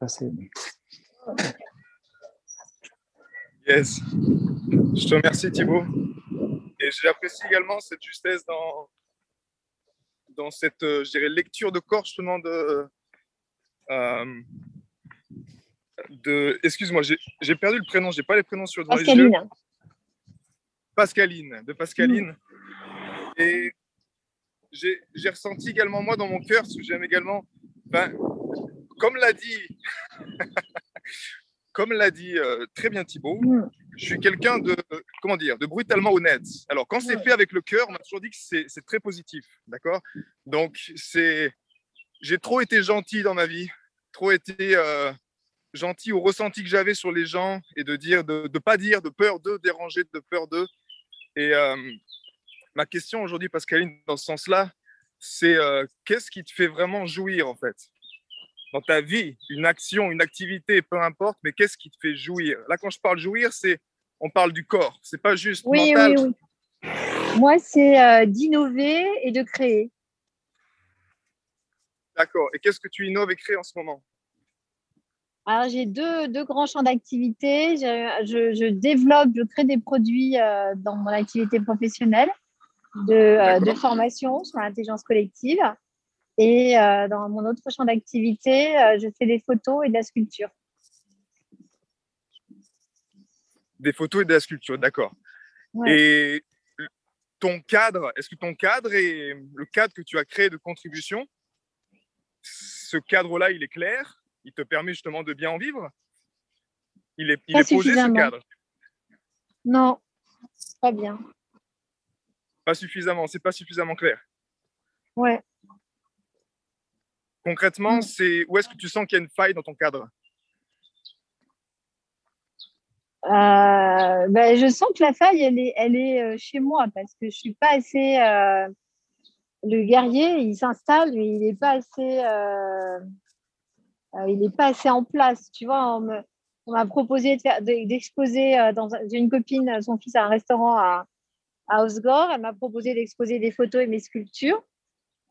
Ça, Yes. Je te remercie Thibaut. Et j'apprécie également cette justesse dans, dans cette euh, je dirais, lecture de corps justement de. Euh, de Excuse-moi, j'ai perdu le prénom, j'ai pas les prénoms sur devant les yeux. Pascaline. De Pascaline. Et j'ai ressenti également moi dans mon cœur, ce que j'aime également, ben, comme l'a dit, comme l'a dit euh, très bien Thibaut, Mm. je suis quelqu'un de, comment dire, de brutalement honnête. Alors quand c'est fait avec le cœur, on m'a toujours dit que c'est c'est très positif, d'accord? Donc c'est, j'ai trop été gentil dans ma vie, trop été euh, gentil au ressenti que j'avais sur les gens et de dire, de ne pas dire, de peur de déranger, de peur d'eux. Et euh, ma question aujourd'hui, Pascaline, dans ce sens-là, c'est euh, qu'est-ce qui te fait vraiment jouir en fait? Dans ta vie, une action, une activité, peu importe, mais qu'est-ce qui te fait jouir? Là, quand je parle jouir, c'est on parle du corps, c'est pas juste oui, mental. Oui, oui. Moi, c'est euh, d'innover et de créer. D'accord. Et qu'est-ce que tu innoves et crées en ce moment? Alors, j'ai deux, deux, grands champs d'activité. Je, je, développe, je crée des produits euh, dans mon activité professionnelle de, euh, de formation sur l'intelligence collective. Et euh, dans mon autre champ d'activité, je fais des photos et de la sculpture. Des photos et de la sculpture, d'accord. Ouais. Et ton cadre, est-ce que ton cadre et le cadre que tu as créé de contribution, ce cadre-là, il est clair Il te permet justement de bien en vivre Il est, il Pas est posé ce cadre Non, pas bien. Pas suffisamment, c'est pas suffisamment clair. Ouais. Concrètement, Mm. c'est où est-ce que tu sens qu'il y a une faille dans ton cadre? Euh, ben, je sens que la faille, elle est, elle est euh, chez moi parce que je suis pas assez. euh, le guerrier, il s'installe, mais il n'est pas assez. euh, euh, il n'est pas assez en place. Tu vois, on m'a proposé de de- d'exposer euh, J'ai une copine, son fils a un restaurant à, à Osgore. Elle m'a proposé d'exposer des photos et mes sculptures.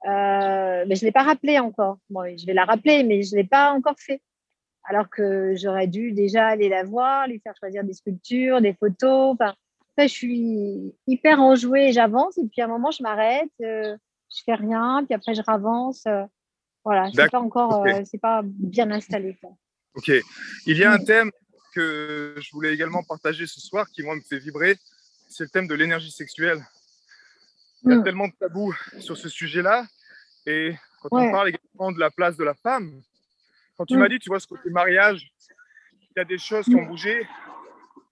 Mais je ne l'ai pas rappelé encore. Bon, je vais la rappeler, mais je ne l'ai pas encore fait alors que j'aurais dû déjà aller la voir, lui faire choisir des sculptures, des photos. Enfin, je suis hyper enjouée, j'avance, et puis à un moment, je m'arrête, je fais rien, puis après, je ravance. euh, voilà, c'est pas encore, euh, c'est pas bien installé. quoi. Ok. Il y a un thème que je voulais également partager ce soir qui, moi, me fait vibrer. C'est le thème de l'énergie sexuelle. Il y a Mm. tellement de tabous sur ce sujet-là. Et quand Ouais. on parle également de la place de la femme, quand tu Mm. m'as dit, tu vois, ce côté mariage, il y a des choses qui ont bougé.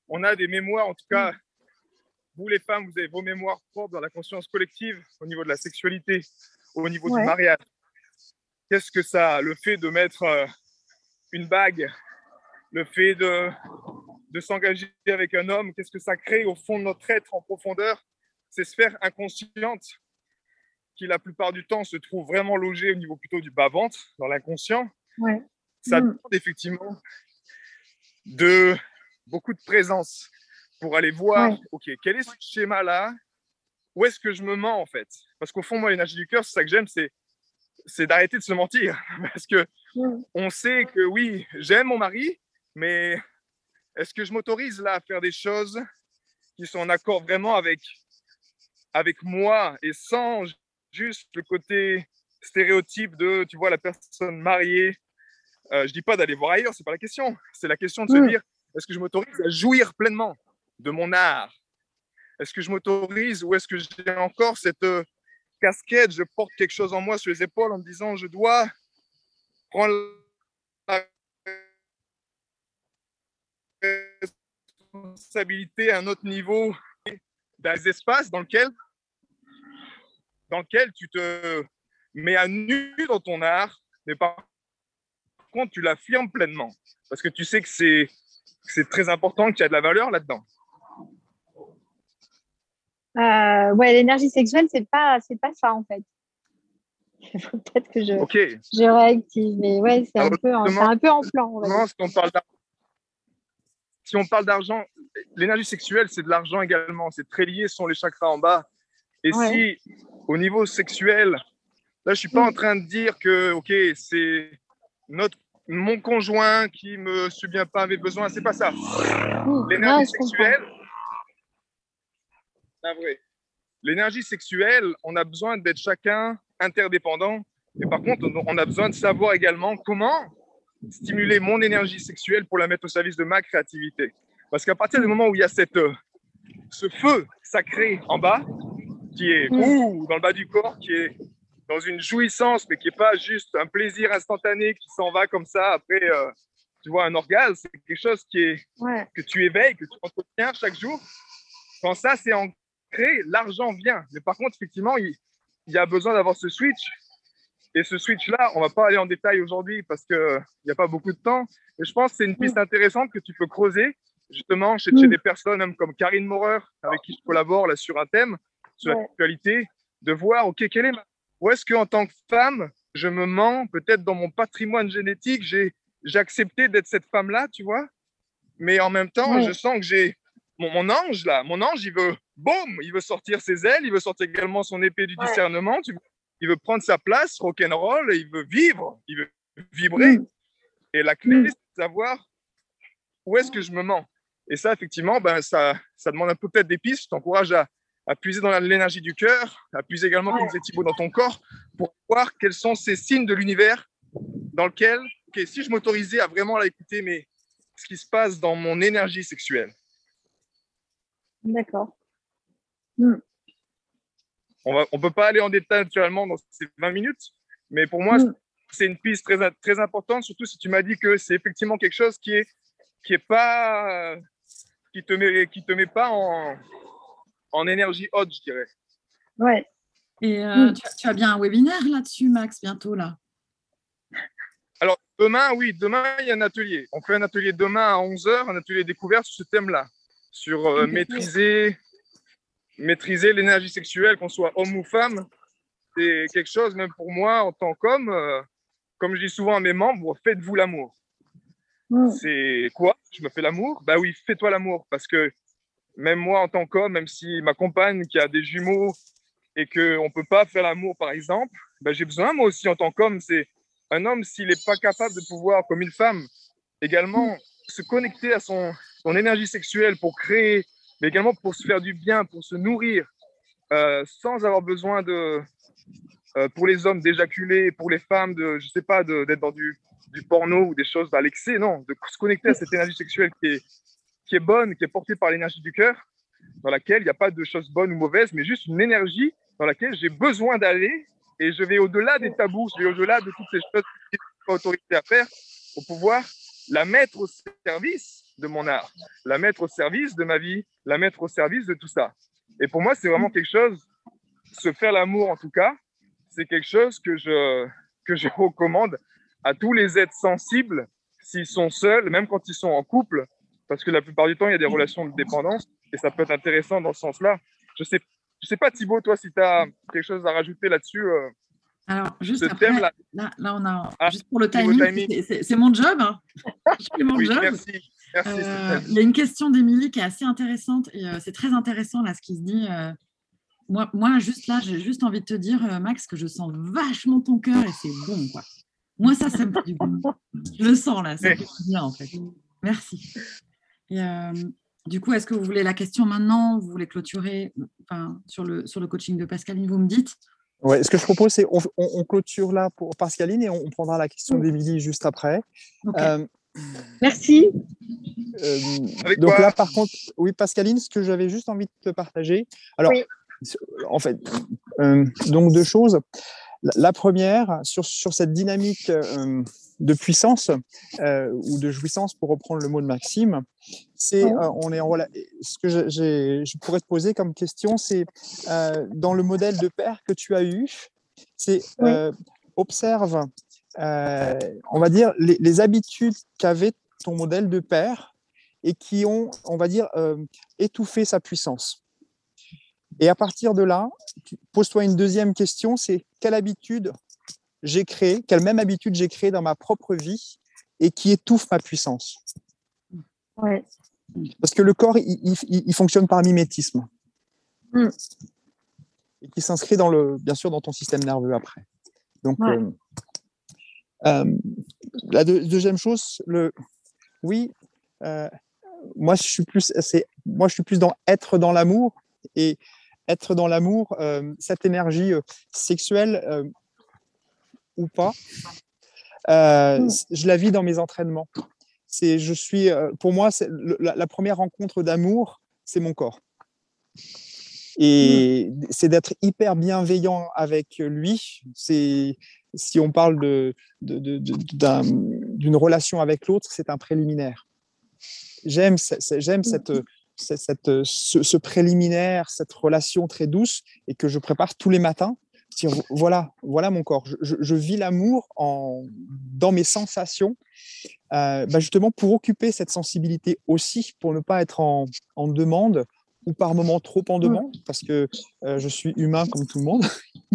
On a des mémoires, en tout cas, vous les femmes, vous avez vos mémoires propres dans la conscience collective au niveau de la sexualité, au niveau Ouais. du mariage. Qu'est-ce que ça, le fait de mettre euh, une bague, le fait de, de s'engager avec un homme, qu'est-ce que ça crée au fond de notre être en profondeur? Ces sphères inconscientes qui, la plupart du temps, se trouvent vraiment logées au niveau plutôt du bas-ventre, dans l'inconscient. Ouais. Ça Mm. demande effectivement de beaucoup de présence pour aller voir, Ouais. OK, quel est ce schéma-là? Où est-ce que je me mens en fait? Parce qu'au fond, moi, l'énergie du cœur, c'est ça que j'aime, c'est c'est d'arrêter de se mentir. Parce que on sait que oui, j'aime mon mari, mais est-ce que je m'autorise là à faire des choses qui sont en accord vraiment avec, avec moi et sans juste le côté stéréotype de, tu vois, la personne mariée? Euh, Je dis pas d'aller voir ailleurs, c'est pas la question. C'est la question de se Mm. dire, est-ce que je m'autorise à jouir pleinement? De mon art? Est-ce que je m'autorise ou est-ce que j'ai encore cette euh, casquette, je porte quelque chose en moi sur les épaules en me disant, je dois prendre la responsabilité à un autre niveau les espaces dans lesquels, dans lequel tu te mets à nu dans ton art, mais par contre, tu l'affirmes pleinement. Parce que tu sais que c'est, c'est très important, qu'il y a de la valeur là-dedans. Euh, ouais, l'énergie sexuelle, c'est pas, c'est pas ça en fait. Il faut peut-être que je, Ok. je réactive, mais ouais, c'est un, Alors, peu en- un peu en plan. dire. Non, si on parle d'ar- si on parle d'argent, l'énergie sexuelle, c'est de l'argent également. C'est très lié, ce sont les chakras en bas. Et Ouais. si, au niveau sexuel, là, je suis pas Mm. en train de dire que, OK, c'est notre, mon conjoint qui me subvient pas à mes besoins, c'est pas ça. Mm. L'énergie comprends. Vrai. L'énergie sexuelle, on a besoin d'être chacun interdépendant. Mais par contre, on- a besoin de savoir également comment stimuler mon énergie sexuelle pour la mettre au service de ma créativité. Parce qu'à partir du moment où il y a cette, euh, ce feu sacré en bas, qui est Mm. ouh, dans le bas du corps, qui est dans une jouissance, mais qui n'est pas juste un plaisir instantané qui s'en va comme ça après, euh, tu vois, un orgasme, c'est quelque chose qui est, Ouais. que tu éveilles, que tu entretiens chaque jour. Quand ça, c'est l'argent vient. Mais par contre, effectivement, il, il y a besoin d'avoir ce switch. Et ce switch-là, on va pas aller en détail aujourd'hui parce qu'il n'y a pas beaucoup de temps. Mais je pense que c'est une piste intéressante que tu peux creuser justement chez, chez Mm. des personnes même comme Karine Maurer, avec qui je collabore là, sur un thème, sur Ouais. l'actualité, de voir, OK, quelle est ma, Ou est-ce qu'en tant que femme, je me mens, peut-être dans mon patrimoine génétique, j'ai accepté d'être cette femme-là, tu vois? Mais en même temps, je sens que j'ai mon, mon, ange, là, mon ange, il veut, boum, il veut sortir ses ailes, il veut sortir également son épée du discernement, tu vois il veut prendre sa place, rock'n'roll, il veut vivre, il veut vibrer. Mm. Et la clé, c'est de savoir où est-ce que je me mens. Et ça, effectivement, ben, ça, ça demande un peu peut-être des pistes. Je t'encourage à, à, puiser dans l'énergie du cœur, à puiser également, comme disait Thibaut, dans ton corps, pour voir quels sont ces signes de l'univers dans lequel, si je m'autorisais à vraiment écouter, mais ce qui se passe dans mon énergie sexuelle. D'accord. Mm. On ne peut pas aller en détail naturellement dans ces 20 minutes, mais pour moi, mm. c'est une piste très, très importante, surtout si tu m'as dit que c'est effectivement quelque chose qui est, qui est pas, qui te met, qui te met pas en, en énergie haute, je dirais. Ouais. Et euh, mm. tu, as, bien un webinaire là-dessus, Max, bientôt là. Alors, demain, oui, demain, il y a un atelier. On fait un atelier demain à 11h, un atelier découvert sur ce thème-là, sur euh, maîtriser maîtriser l'énergie sexuelle, qu'on soit homme ou femme, c'est quelque chose, même pour moi, en tant qu'homme, euh, comme je dis souvent à mes membres, faites-vous l'amour. Mm. C'est quoi? Je me fais l'amour? Bah oui, fais-toi l'amour. Parce que même moi, en tant qu'homme, même si ma compagne qui a des jumeaux et qu'on ne peut pas faire l'amour, par exemple, bah, j'ai besoin, moi aussi, en tant qu'homme, c'est un homme, s'il n'est pas capable de pouvoir, comme une femme, également se connecter à son, son énergie sexuelle pour créer mais également pour se faire du bien, pour se nourrir, euh, sans avoir besoin de, euh, pour les hommes d'éjaculer, pour les femmes de, je sais pas, d'être dans du, porno ou des choses à l'excès, non, de se connecter à cette énergie sexuelle qui est, qui est bonne, qui est portée par l'énergie du cœur, dans laquelle il n'y a pas de choses bonnes ou mauvaises, mais juste une énergie dans laquelle j'ai besoin d'aller et je vais au-delà des tabous, je vais au-delà de toutes ces choses qui sont autorisées à faire pour pouvoir la mettre au service de mon art, la mettre au service de ma vie, la mettre au service de tout ça. Et pour moi, c'est vraiment quelque chose, se faire l'amour en tout cas, c'est quelque chose que je, que je recommande à tous les êtres sensibles s'ils sont seuls, même quand ils sont en couple, parce que la plupart du temps, il y a des relations de dépendance et ça peut être intéressant dans ce sens-là. Je sais, je sais pas, Thibaut, toi, si tu as quelque chose à rajouter là-dessus. Euh, alors, juste après, là, là, on a, ah, juste pour le timing, c'est mon job. Hein. mon oui, job. Merci. Euh, il y a une question d'Émilie qui est assez intéressante et euh, c'est très intéressant là ce qui se dit. Euh, moi, moi, juste là, j'ai juste envie de te dire, Max, que je sens vachement ton cœur et c'est bon. Quoi. Moi, ça, ça me fait du bien. Je le sens là, c'est bien en fait. Merci. du coup, est-ce que vous voulez la question maintenant? Vous voulez clôturer? Enfin, sur, le, sur le coaching de Pascaline Vous me dites Ouais, ce que je propose, c'est on, on, clôture là pour Pascaline et on, prendra la question d'Émilie juste après. Merci. Euh, donc là, par contre, oui, Pascaline, ce que j'avais juste envie de te partager. Alors, en fait, euh, donc deux choses. La, première, sur, sur cette dynamique euh, de puissance ou de jouissance, pour reprendre le mot de Maxime, c'est on est en Ce que je pourrais te poser comme question, c'est dans le modèle de père que tu as eu, c'est observe euh, on va dire, les, habitudes qu'avait ton modèle de père et qui ont, on va dire, euh, étouffé sa puissance. Et à partir de là, pose-toi une deuxième question, c'est quelle habitude j'ai créée, quelle même habitude j'ai créée dans ma propre vie et qui étouffe ma puissance? Parce que le corps, il, fonctionne par mimétisme. Mm. Et qui s'inscrit dans le, bien sûr, dans ton système nerveux après. Donc, euh, la deuxième chose, le oui, euh, moi je suis plus, moi je suis plus dans être dans l'amour et être dans l'amour, euh, cette énergie sexuelle ou pas, je la vis dans mes entraînements. C'est, je suis, pour moi, c'est la, première rencontre d'amour, c'est mon corps. Et c'est d'être hyper bienveillant avec lui. C'est si on parle de, d'une relation avec l'autre, c'est un préliminaire. J'aime, j'aime cette, cette, ce, préliminaire, cette relation très douce et que je prépare tous les matins. Voilà, voilà mon corps. Je, vis l'amour en, dans mes sensations, euh, bah, justement pour occuper cette sensibilité aussi, pour ne pas être en, en demande ou par moments trop en demande, parce que euh, je suis humain comme tout le monde.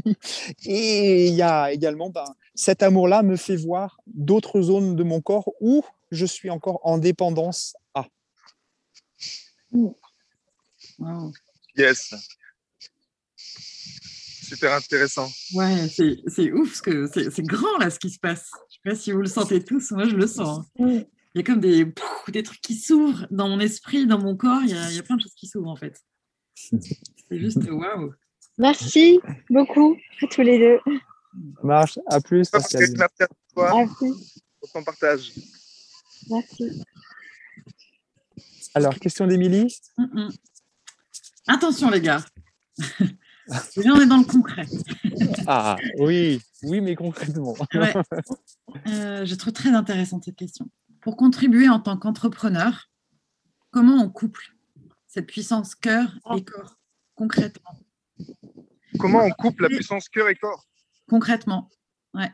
Et il y a également, ben, cet amour-là me fait voir d'autres zones de mon corps où je suis encore en dépendance à. Wow. Yes. Super intéressant. Ouais, c'est c'est ouf, parce que c'est c'est grand là ce qui se passe. Je sais pas si vous le sentez tous, moi je le sens. Mm. Il y a comme des, des trucs qui s'ouvrent dans mon esprit, dans mon corps, il y a, il y a plein de choses qui s'ouvrent en fait. C'est juste waouh. Merci beaucoup à tous les deux. Ça marche. À plus. Merci à toi plus. pour ton partage. Merci. Alors, question d'Émilie. Mm, mm. Attention les gars. Là on est dans le concret. Ah, oui, oui, mais concrètement. Ouais. Euh, je trouve très intéressante cette question. Pour contribuer en tant qu'entrepreneur, comment on couple cette puissance cœur et corps concrètement? Comment on coupe la puissance cœur et corps? Concrètement, ouais.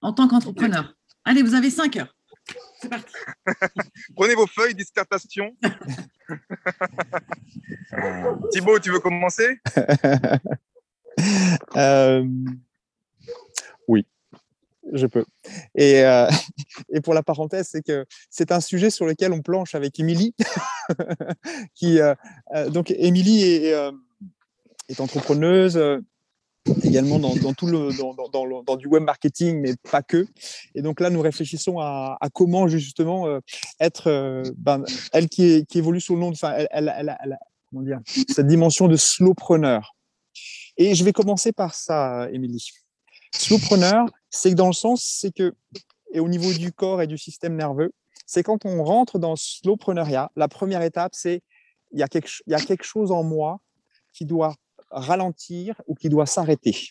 En tant qu'entrepreneur. Allez, vous avez 5 heures. C'est parti. Prenez vos feuilles, dissertation. Thibaut, tu veux commencer? Euh, oui, je peux. Et, euh, et pour la parenthèse, c'est que c'est un sujet sur lequel on planche avec Émilie. euh, euh, donc, Émilie est, entrepreneuse. également dans, tout le dans, dans- du web marketing mais pas que et donc là nous réfléchissons à, comment justement être ben, elle qui, évolue sous le nom de enfin elle a- comment dire cette dimension de slowpreneur et je vais commencer par ça, Émilie. Slowpreneur, c'est que dans le sens, c'est que, et au niveau du corps et du système nerveux, c'est quand on rentre dans le slowpreneuriat, la première étape, c'est il y, a quelque, y a quelque chose en moi qui doit ralentir ou qui doit s'arrêter.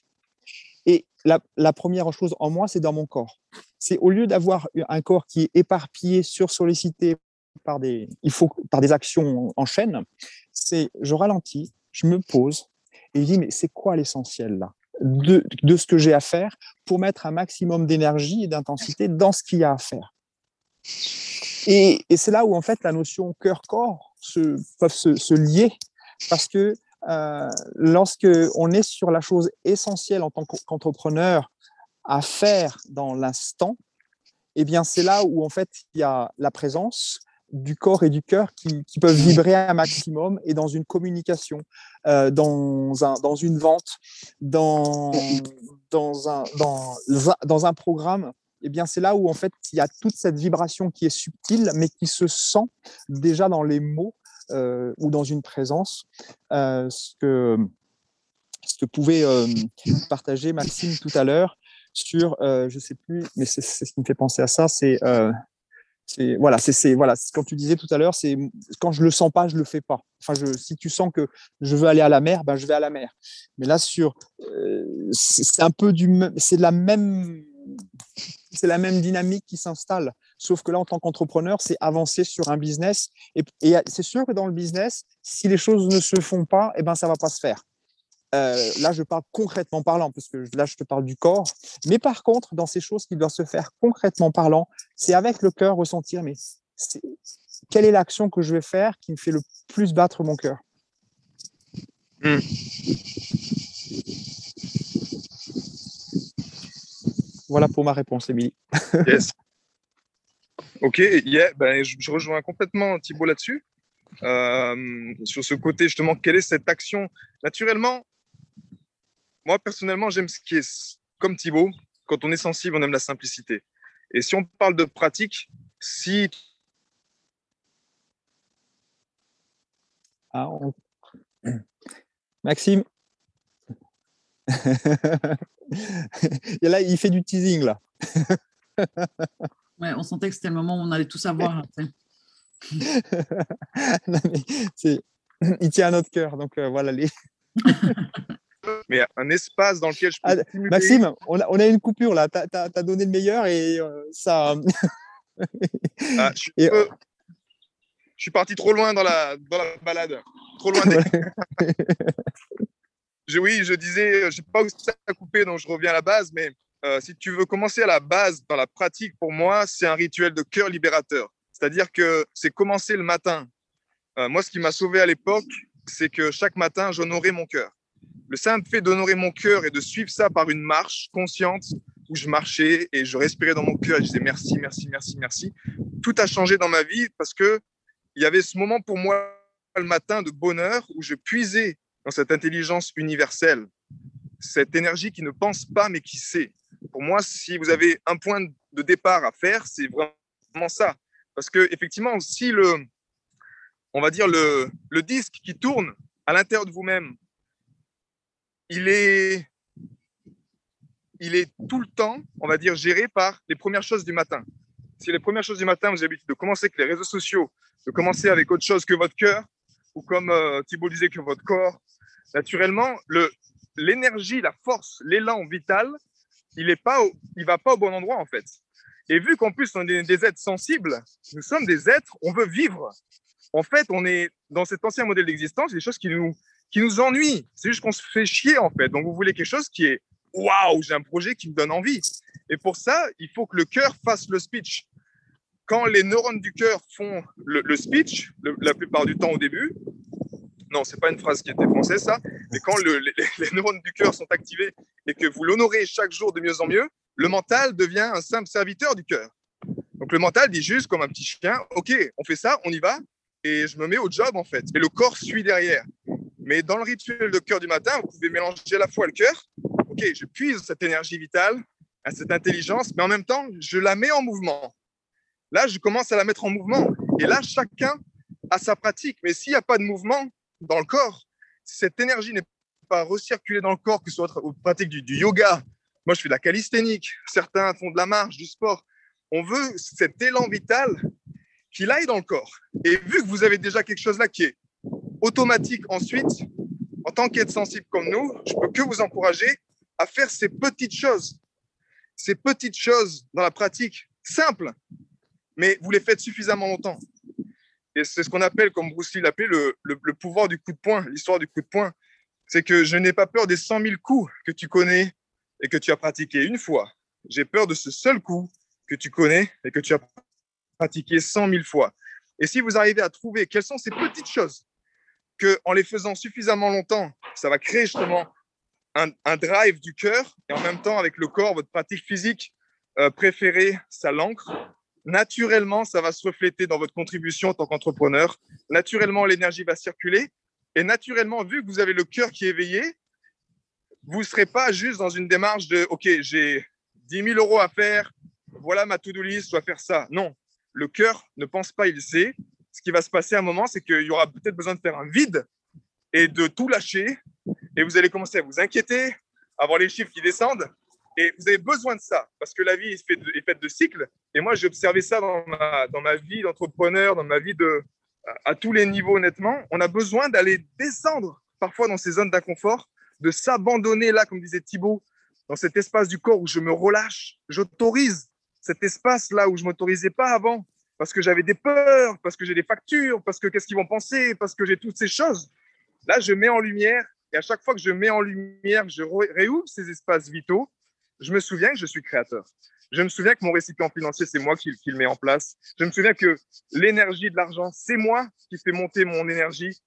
Et la, la première chose en moi, c'est dans mon corps. C'est au lieu d'avoir un corps qui est éparpillé, sursollicité par des, il faut, par des actions en chaîne, c'est je ralentis, je me pose, et je dis, mais c'est quoi l'essentiel là? De, de ce que j'ai à faire pour mettre un maximum d'énergie et d'intensité dans ce qu'il y a à faire. Et, et c'est là où en fait la notion cœur-corps se, peuvent se, lier parce que euh, lorsque on est sur la chose essentielle en tant qu'entrepreneur à faire dans l'instant, eh bien c'est là où en fait il y a la présence du corps et du cœur qui, peuvent vibrer un maximum et dans une communication, euh, dans, un, dans une vente, dans, dans, un, dans, un programme, eh bien c'est là où en fait il y a toute cette vibration qui est subtile mais qui se sent déjà dans les mots euh, ou dans une présence, euh, ce, que, ce que pouvait partager Maxime tout à l'heure sur, je sais plus, mais c'est ce qui me fait penser à ça, c'est c'est voilà, c'est voilà, quand tu disais tout à l'heure, c'est quand je le sens pas, je le fais pas. Enfin, si tu sens que je veux aller à la mer, ben je vais à la mer. Mais là sur, euh, c'est un peu du, c'est la même, c'est la même dynamique qui s'installe. Sauf que là, en tant qu'entrepreneur, c'est avancer sur un business. Et, et c'est sûr que dans le business, si les choses ne se font pas, eh ben ça va pas se faire. Euh, là, je parle concrètement parlant, parce que là, je te parle du corps. Mais par contre, dans ces choses qui doivent se faire concrètement parlant, c'est avec le cœur ressentir, mais quelle est l'action que je vais faire qui me fait le plus battre mon cœur? Hmm. Voilà pour ma réponse, Émilie. Yes. Ok, yeah, ben, je, je rejoins complètement Thibaut là-dessus. Euh, sur ce côté, justement, quelle est cette action? Naturellement, moi, personnellement, j'aime ce qui est comme Thibaut. Quand on est sensible, on aime la simplicité. Et si on parle de pratique, si Ah, on- Maxime Et là, il fait du teasing, là. Ouais, on sentait que c'était le moment où on allait tout savoir. Non, mais il tient à notre cœur, donc euh, voilà. Les... mais un espace dans lequel je peux Ah, Maxime, on a, on a une coupure là. Tu as, donné le meilleur et euh, ça. Ah, je, suis Et- un peu- je suis parti trop loin dans la, dans la balade. Trop loin des... je, oui, je disais, je sais pas où ça a coupé, donc je reviens à la base, mais euh, si tu veux commencer à la base, dans la pratique, pour moi, c'est un rituel de cœur libérateur. C'est-à-dire que c'est commencer le matin. Euh, moi, ce qui m'a sauvé à l'époque, c'est que chaque matin, j'honorais mon cœur. Le simple fait d'honorer mon cœur et de suivre ça par une marche consciente où je marchais et je respirais dans mon cœur et je disais merci, merci, merci, merci. Tout a changé dans ma vie parce que il y avait ce moment pour moi le matin de bonheur où je puisais dans cette intelligence universelle, cette énergie qui ne pense pas mais qui sait. Pour moi, si vous avez un point de départ à faire, c'est vraiment ça. Parce que effectivement, si le, on va dire le, le disque qui tourne à l'intérieur de vous-même, il est, il est tout le temps, on va dire, géré par les premières choses du matin. Si les premières choses du matin, vous avez l'habitude de commencer avec les réseaux sociaux, de commencer avec autre chose que votre cœur, ou comme euh, Thibault disait, que votre corps, naturellement, l'énergie, la force, l'élan vital, il ne pas, il va pas au bon endroit en fait. Et vu qu'en plus on est des êtres sensibles, nous sommes des êtres, on veut vivre. En fait, on est dans cet ancien modèle d'existence, des choses qui nous, qui nous ennuient. C'est juste qu'on se fait chier en fait. Donc vous voulez quelque chose qui est waouh, j'ai un projet qui me donne envie. Et pour ça, il faut que le cœur fasse le speech. Quand les neurones du cœur font le, speech, la plupart du temps au début, non, c'est pas une phrase qui était française, ça, mais quand les, les, neurones du cœur sont activés et que vous l'honorez chaque jour de mieux en mieux, le mental devient un simple serviteur du cœur. Donc le mental dit juste comme un petit chien, ok, on fait ça, on y va, et je me mets au job en fait. Et le corps suit derrière. Mais dans le rituel de cœur du matin, vous pouvez mélanger à la fois le cœur, ok, je puise cette énergie vitale, cette intelligence, mais en même temps, je la mets en mouvement. Là, je commence à la mettre en mouvement. Et là, chacun a sa pratique. Mais s'il n'y a pas de mouvement dans le corps, cette énergie n'est pas recirculée dans le corps, que ce soit aux pratiques du, du yoga, moi je fais de la calisthénique, certains font de la marche, du sport. On veut cet élan vital qu'il aille dans le corps. Et vu que vous avez déjà quelque chose là qui est automatique ensuite, en tant qu'être sensible comme nous, je peux que vous encourager à faire ces petites choses. Ces petites choses dans la pratique, simples, mais vous les faites suffisamment longtemps. Et c'est ce qu'on appelle, comme Bruce Lee l'appelait, le, le, pouvoir du coup de poing, l'histoire du coup de poing. C'est que je n'ai pas peur des 100 000 coups que tu connais et que tu as pratiqué une fois. J'ai peur de ce seul coup que tu connais et que tu as pratiqué 100 000 fois. Et si vous arrivez à trouver quelles sont ces petites choses que, en les faisant suffisamment longtemps, ça va créer justement un, un drive du cœur et en même temps avec le corps, votre pratique physique euh, préférée, ça l'ancre naturellement, ça va se refléter dans votre contribution en tant qu'entrepreneur. Naturellement, l'énergie va circuler. Et naturellement, vu que vous avez le cœur qui est éveillé, vous ne serez pas juste dans une démarche de OK, j'ai 10 000 euros à faire, voilà ma to-do list, je dois faire ça. Non, le cœur ne pense pas, il sait. Ce qui va se passer à un moment, c'est qu'il y aura peut-être besoin de faire un vide et de tout lâcher. Et vous allez commencer à vous inquiéter, avoir les chiffres qui descendent. Et vous avez besoin de ça parce que la vie est faite de, cycles. Et moi, j'ai observé ça dans ma, dans ma vie d'entrepreneur, dans ma vie de, à, tous les niveaux, honnêtement. On a besoin d'aller descendre parfois dans ces zones d'inconfort, de s'abandonner là, comme disait Thibaut, dans cet espace du corps où je me relâche. J'autorise cet espace là où je m'autorisais pas avant parce que j'avais des peurs, parce que j'ai des factures, parce que qu'est-ce qu'ils vont penser, parce que j'ai toutes ces choses. Là, je mets en lumière et à chaque fois que je mets en lumière, je réouvre ces espaces vitaux je me souviens que je suis créateur. Je me souviens que mon récipient financier, c'est moi qui, le mets en place. Je me souviens que l'énergie de l'argent, c'est moi qui fais monter mon énergie.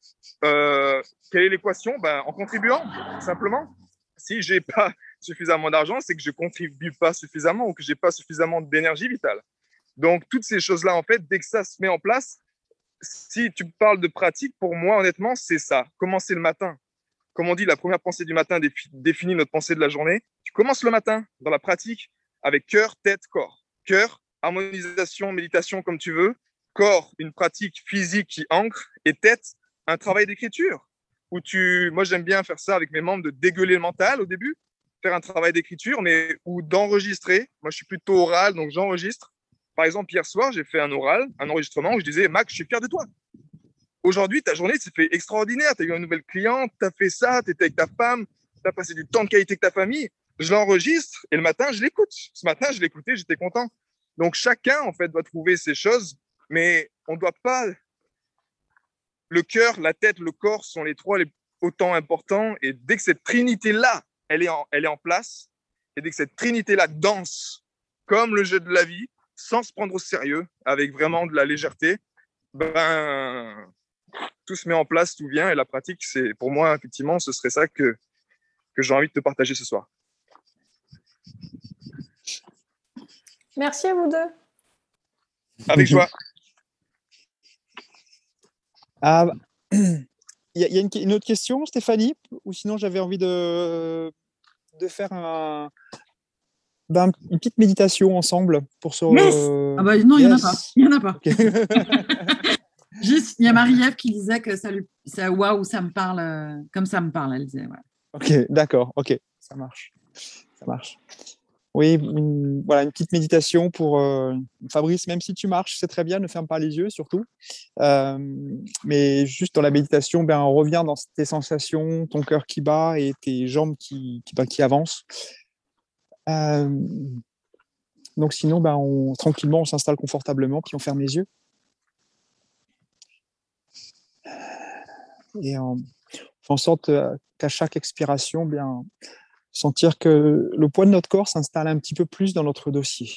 Euh, quelle est l'équation? Ben, En contribuant, simplement. Si j'ai pas suffisamment d'argent, c'est que je contribue pas suffisamment ou que j'ai pas suffisamment d'énergie vitale. Donc, toutes ces choses-là, en fait, dès que ça se met en place, si tu parles de pratique, pour moi, honnêtement, c'est ça. Commencer le matin comme on dit, la première pensée du matin définit notre pensée de la journée. Tu commences le matin dans la pratique avec cœur, tête, corps. Cœur, harmonisation, méditation comme tu veux. Corps, une pratique physique qui ancre. Et tête, un travail d'écriture. Où tu, moi j'aime bien faire ça avec mes membres, de dégueuler le mental au début, faire un travail d'écriture, mais ou d'enregistrer. Moi je suis plutôt oral, donc j'enregistre. Par exemple, hier soir, j'ai fait un oral, un enregistrement où je disais, Max, je suis fier de toi. Aujourd'hui, ta journée s'est fait extraordinaire. Tu as eu un nouvel client, tu as fait ça, tu étais avec ta femme, tu as passé du temps de qualité avec ta famille. Je l'enregistre et le matin, je l'écoute. Ce matin, je l'écoutais, j'étais content. Donc, chacun, en fait, doit trouver ses choses, mais on ne doit pas. Le cœur, la tête, le corps sont les trois les autant importants. Et dès que cette trinité-là, elle, elle est en place, et dès que cette trinité-là danse comme le jeu de la vie, sans se prendre au sérieux, avec vraiment de la légèreté, ben, tout se met en place, tout vient. Et la pratique, c'est pour moi, effectivement, ce serait ça que, que j'ai envie de te partager ce soir. Merci à vous deux. Avec joie. Ah, il y a, il y a une, une autre question, Stéphanie Ou sinon, j'avais envie de, de faire un, ben, une petite méditation ensemble pour se. Yes Ah bah non, il n'y en a pas. Il y en a pas. Juste, il y a Marie-Ève qui disait que ça. Ça, waouh, ça me parle euh, comme ça me parle, elle disait. ouais. Ok, d'accord, ok, ça marche. Ça marche. Oui, une, voilà, une petite méditation pour euh, Fabrice, même si tu marches, c'est très bien, ne ferme pas les yeux surtout. Euh, mais juste dans la méditation, ben, on revient dans tes sensations, ton cœur qui bat et tes jambes qui, qui, bah, qui avancent. Euh, donc sinon, on, tranquillement, on s'installe confortablement, puis on ferme les yeux. Et on fait en sorte euh, qu'à chaque expiration, bien, sentir que le poids de notre corps s'installe un petit peu plus dans notre dossier.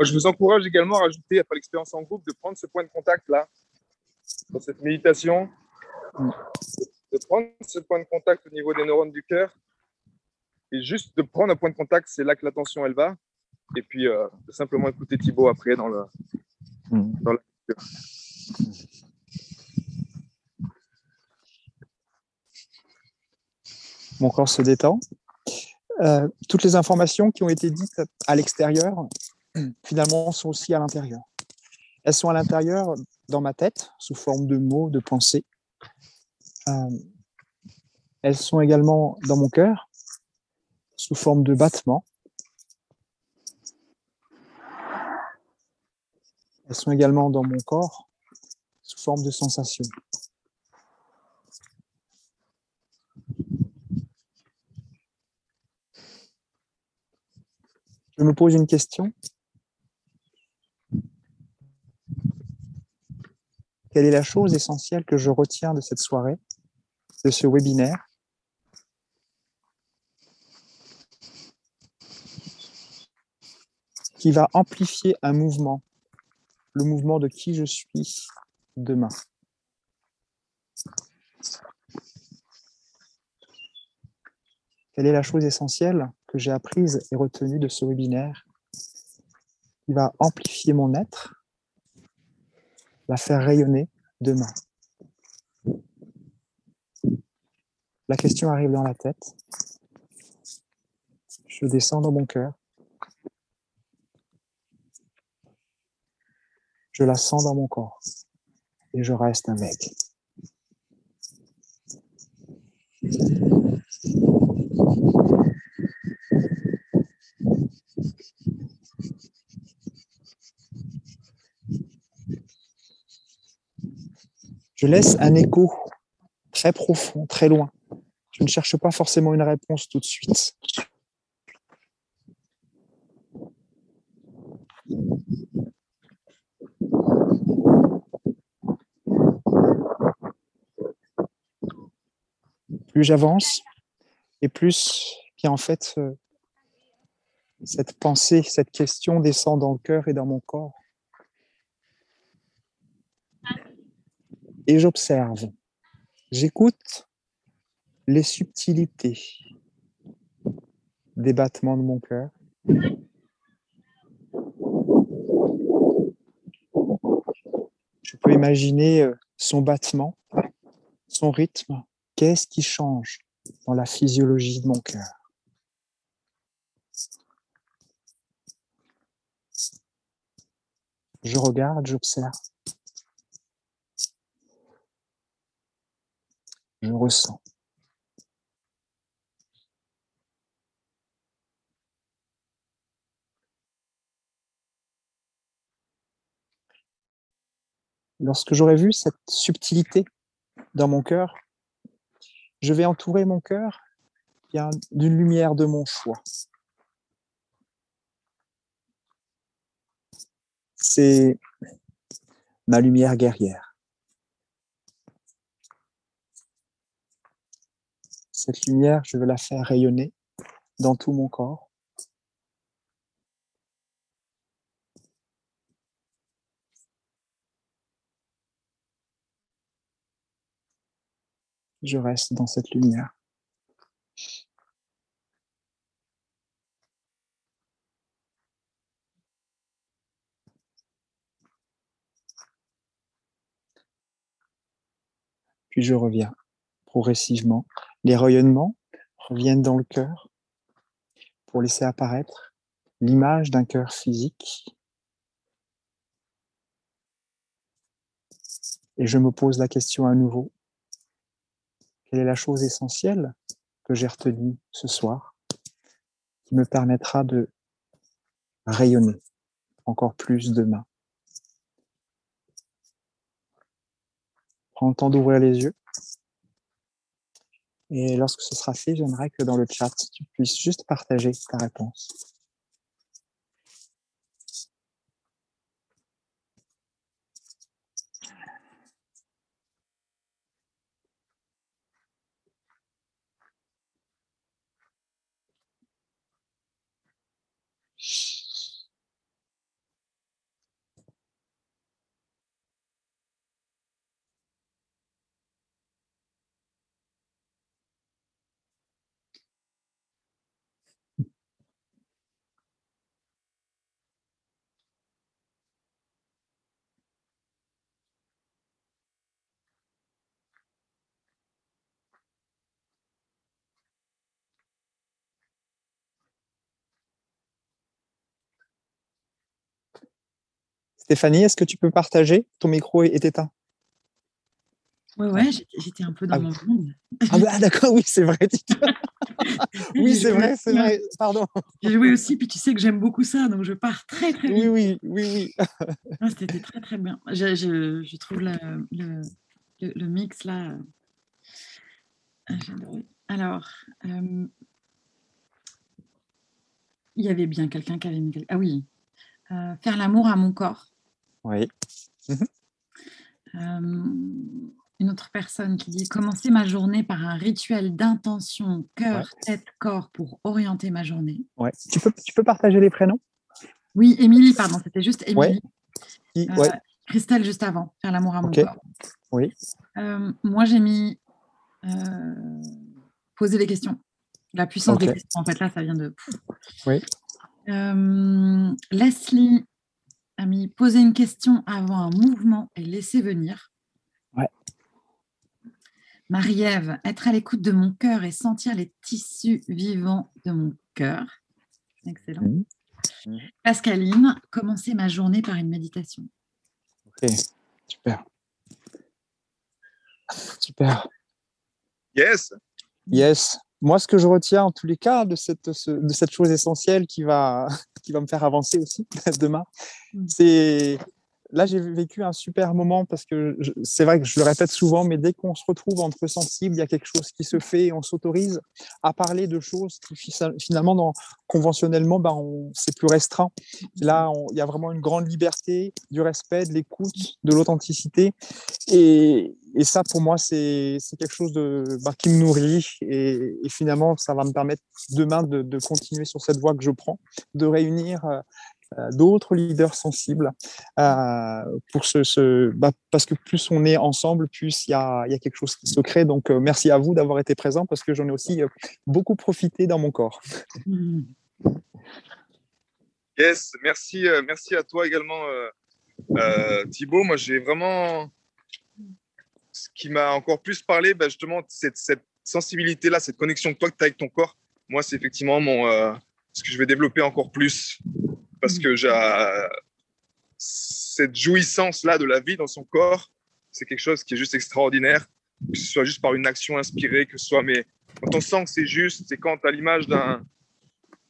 Je vous encourage également à rajouter, après l'expérience en groupe, de prendre ce point de contact là, dans cette méditation, de prendre ce point de contact au niveau des neurones du cœur, et juste de prendre un point de contact, c'est là que l'attention elle va, et puis euh, de simplement écouter Thibaut après dans le. Dans la... Mon corps se détend. Euh, toutes les informations qui ont été dites à l'extérieur, finalement, sont aussi à l'intérieur. Elles sont à l'intérieur dans ma tête, sous forme de mots, de pensées. Euh, elles sont également dans mon cœur, sous forme de battements. Elles sont également dans mon corps, sous forme de sensations. Je me pose une question. Quelle est la chose essentielle que je retiens de cette soirée, de ce webinaire? Qui va amplifier un mouvement, le mouvement de qui je suis demain. Quelle est la chose essentielle que j'ai apprise et retenue de ce webinaire? Qui va amplifier mon être, la faire rayonner demain La question arrive dans la tête. Je descends dans mon cœur. Je la sens dans mon corps et je reste avec. Je laisse un écho très profond, très loin. Je ne cherche pas forcément une réponse tout de suite. Plus j'avance et plus, bien en fait, euh, cette pensée, cette question descend dans le cœur et dans mon corps. Et j'observe, j'écoute les subtilités des battements de mon cœur. Je peux imaginer euh, son battement, son rythme. Qu'est-ce qui change dans la physiologie de mon cœur? Je regarde, j'observe. Ressens. Lorsque j'aurai vu cette subtilité dans mon cœur, je vais entourer mon cœur bien, d'une lumière de mon choix. C'est ma lumière guerrière. cette lumière, je veux la faire rayonner dans tout mon corps. Je reste dans cette lumière. Puis je reviens progressivement les rayonnements reviennent dans le cœur pour laisser apparaître l'image d'un cœur physique. Et je me pose la question à nouveau. Quelle est la chose essentielle que j'ai retenue ce soir qui me permettra de rayonner encore plus demain? Prends le temps d'ouvrir les yeux. Et lorsque ce sera fait, j'aimerais que dans le chat, tu puisses juste partager ta réponse. Stéphanie, est-ce que tu peux partager Ton micro est éteint. Oui, ouais, j'étais un peu dans Ah mon monde. Ah, bah, d'accord, oui, c'est vrai. oui, c'est vrai, c'est vrai. Pardon. J'ai joué aussi, puis tu sais que j'aime beaucoup ça, donc je pars très très vite. Oui, oui, oui, oui. Ah, C'était très très bien. Je, je- je trouve le, le- le- le mix là. euh, ah, j'adore. Alors, euh, il y avait bien quelqu'un qui avait mis. Ah oui, euh, faire l'amour à mon corps. Oui. Euh, une autre personne qui dit commencer ma journée par un rituel d'intention cœur, tête, corps pour orienter ma journée. Ouais. Tu, peux, tu peux partager les prénoms? Oui, Émilie, pardon, c'était juste Ouais. Émilie. Qui- Euh, ouais. Christelle, juste avant, faire l'amour à mon corps. Oui. Euh, moi, j'ai mis euh, poser les questions. La puissance des questions, en fait, là, ça vient de. Oui. Euh, Leslie poser une question avant un mouvement et laisser venir. Ouais. Marie-Ève, être à l'écoute de mon cœur et sentir les tissus vivants de mon cœur. Excellent. Mhm. Pascaline, commencer ma journée par une méditation. Ok, super. Super. Yes. Yes. Moi, ce que je retiens en tous les cas de cette, ce- de cette chose essentielle qui va, qui va me faire avancer aussi demain, Mm. c'est là, j'ai vécu un super moment parce que c'est vrai que je le répète souvent, mais dès qu'on se retrouve entre sensibles, il y a quelque chose qui se fait et on s'autorise à parler de choses qui fi- finalement, conventionnellement, ben, c'est plus restreint. Là, il y a vraiment une grande liberté, du respect, de l'écoute, de l'authenticité. Et, ça, pour moi, c'est quelque chose de, ben, qui me nourrit. Et, finalement, ça va me permettre demain de, continuer sur cette voie que je prends, de réunir euh, d'autres leaders sensibles euh, pour ce, bah, parce que plus on est ensemble, plus il y a, quelque chose qui se crée. Donc, euh, merci à vous d'avoir été présent parce que j'en ai aussi euh, beaucoup profité dans mon corps. Yes, merci, euh, merci à toi également, euh, euh, Thibaut. Moi, j'ai vraiment. Ce qui m'a encore plus parlé, bah, justement, cette, sensibilité-là, cette connexion que toi que tu as avec ton corps, moi, c'est effectivement mon, euh, ce que je vais développer encore plus. Parce que j'ai cette jouissance-là de la vie dans son corps, c'est quelque chose qui est juste extraordinaire. Que ce soit juste par une action inspirée, que ce soit. Mais quand on sent que c'est juste, c'est quand as l'image d'un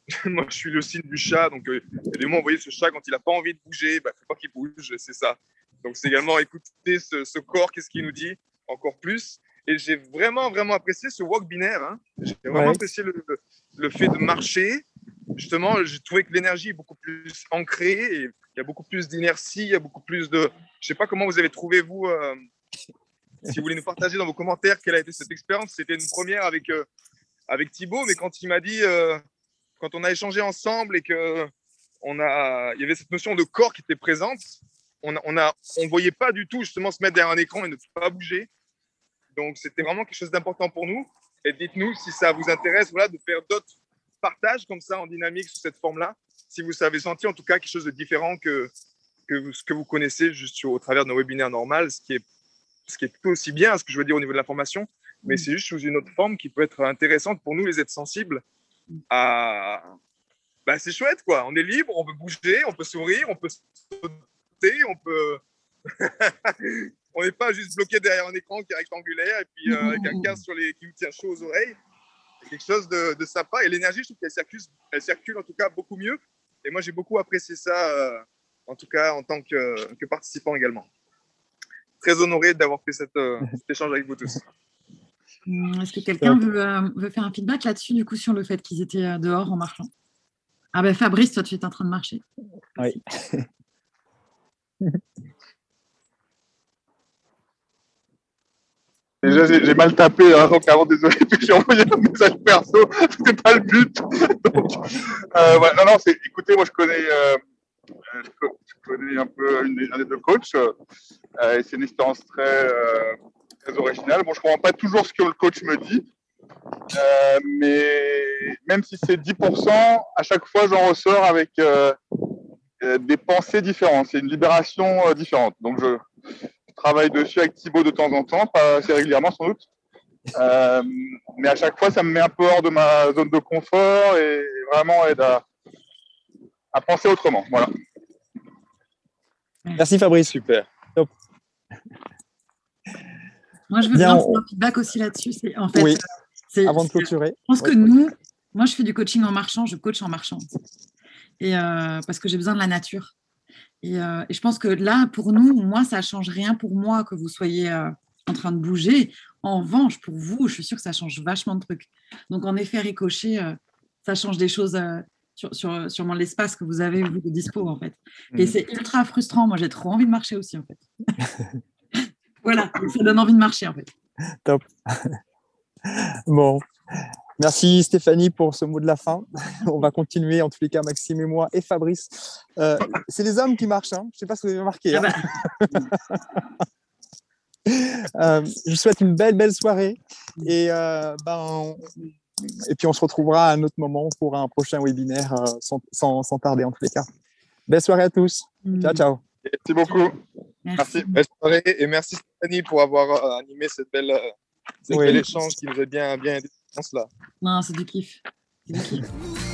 moi, je suis le signe du chat. Donc, euh, il y a des moments, vous voyez, ce chat, quand il n'a pas envie de bouger, il bah, ne faut pas qu'il bouge, c'est ça. Donc, c'est également écouter ce, ce corps, qu'est-ce qu'il nous dit encore plus? Et j'ai vraiment, vraiment apprécié ce walk binaire. hein. J'ai vraiment Ouais. apprécié le fait de marcher. Justement, j'ai trouvé que l'énergie est beaucoup plus ancrée. Et il y a beaucoup plus d'inertie, il y a beaucoup plus de. Je ne sais pas comment vous avez trouvé, vous, euh, si vous voulez nous partager dans vos commentaires quelle a été cette expérience. C'était une première avec, euh, avec Thibaut, mais quand il m'a dit. euh, quand on a échangé ensemble et que on a, y avait cette notion de corps qui était présente, on a, on a, on voyait pas du tout justement se mettre derrière un écran et ne pas bouger. Donc, c'était vraiment quelque chose d'important pour nous. Et dites-nous si ça vous intéresse voilà, de faire d'autres partages comme ça en dynamique sous cette forme-là. Si vous avez senti en tout cas quelque chose de différent que, que ce que vous connaissez juste au travers de nos webinaires normaux, ce qui est, ce qui est tout aussi bien, ce que je veux dire au niveau de la formation, mais c'est juste sous une autre forme qui peut être intéressante pour nous, les êtres sensibles, à. Bah, c'est chouette, quoi. On est libre, on peut bouger, on peut sourire, on peut sauter, on peut. on n'est pas juste bloqué derrière un écran qui est rectangulaire et puis euh, avec un casque sur les... qui nous tient chaud aux oreilles. C'est quelque chose de, de sympa. Et l'énergie, je trouve qu'elle circule, elle circule en tout cas beaucoup mieux. Et moi, j'ai beaucoup apprécié ça, euh, en tout cas en tant que, que participant également. Très honoré d'avoir fait cette, euh, cet échange avec vous tous. Hum, Est-ce que quelqu'un veut, euh, veut faire un feedback là-dessus, du coup, sur le fait qu'ils étaient dehors en marchant? Ah ben Fabrice, toi, tu es en train de marcher. Oui. Déjà, j'ai mal tapé, hein, donc avant, désolé, j'ai envoyé un message perso, c'était pas le but. Donc, euh, non, non, c'est, écoutez, moi je connais, euh, je co- je connais un peu un des deux coachs, euh, et c'est une expérience très, très originale. Bon, je comprends pas toujours ce que le coach me dit, mais même si c'est 10%, à chaque fois j'en ressors avec des pensées différentes, c'est une libération différente. Donc je travaille dessus avec Thibaut de temps en temps, pas assez régulièrement sans doute. Euh, mais à chaque fois, ça me met un peu hors de ma zone de confort et vraiment aide à, à penser autrement. Voilà. Merci Fabrice. Super. Moi, je veux Bien, on- un feedback aussi là-dessus. C'est en fait, Oui. euh, c'est- Avant de c'est- clôturer. Je pense que Ouais. nous, moi, je fais du coaching en marchant, je coach en marchant. Et euh, parce que j'ai besoin de la nature. Et, euh, et je pense que là, pour nous, moi, ça change rien pour moi que vous soyez euh, en train de bouger. En revanche, pour vous, je suis sûre que ça change vachement de trucs. Donc, en effet, ricocher, euh, ça change des choses sur, sur, sûrement l'espace que vous avez vous, de dispo, en fait. Et Mhm. c'est ultra frustrant. Moi, j'ai trop envie de marcher aussi, en fait. voilà, ça donne envie de marcher, en fait. Bon. Merci Stéphanie pour ce mot de la fin. On va continuer, en tous les cas, Maxime et moi et Fabrice. Euh, c'est les hommes qui marchent, hein. je ne sais pas si vous avez remarqué. Hein. bah, Euh, je vous souhaite une belle, belle soirée. Et, euh, ben, on- et puis, on se retrouvera à un autre moment pour un prochain webinaire euh, sans, sans, sans tarder, en tous les cas. Belle soirée à tous. Ciao, ciao. Merci beaucoup. merci. Belle soirée et merci Stéphanie pour avoir euh, animé cette belle, euh, cet Oui. bel échange qui nous a bien, bien aidé Non, c'est du kiff. C'est du kiff.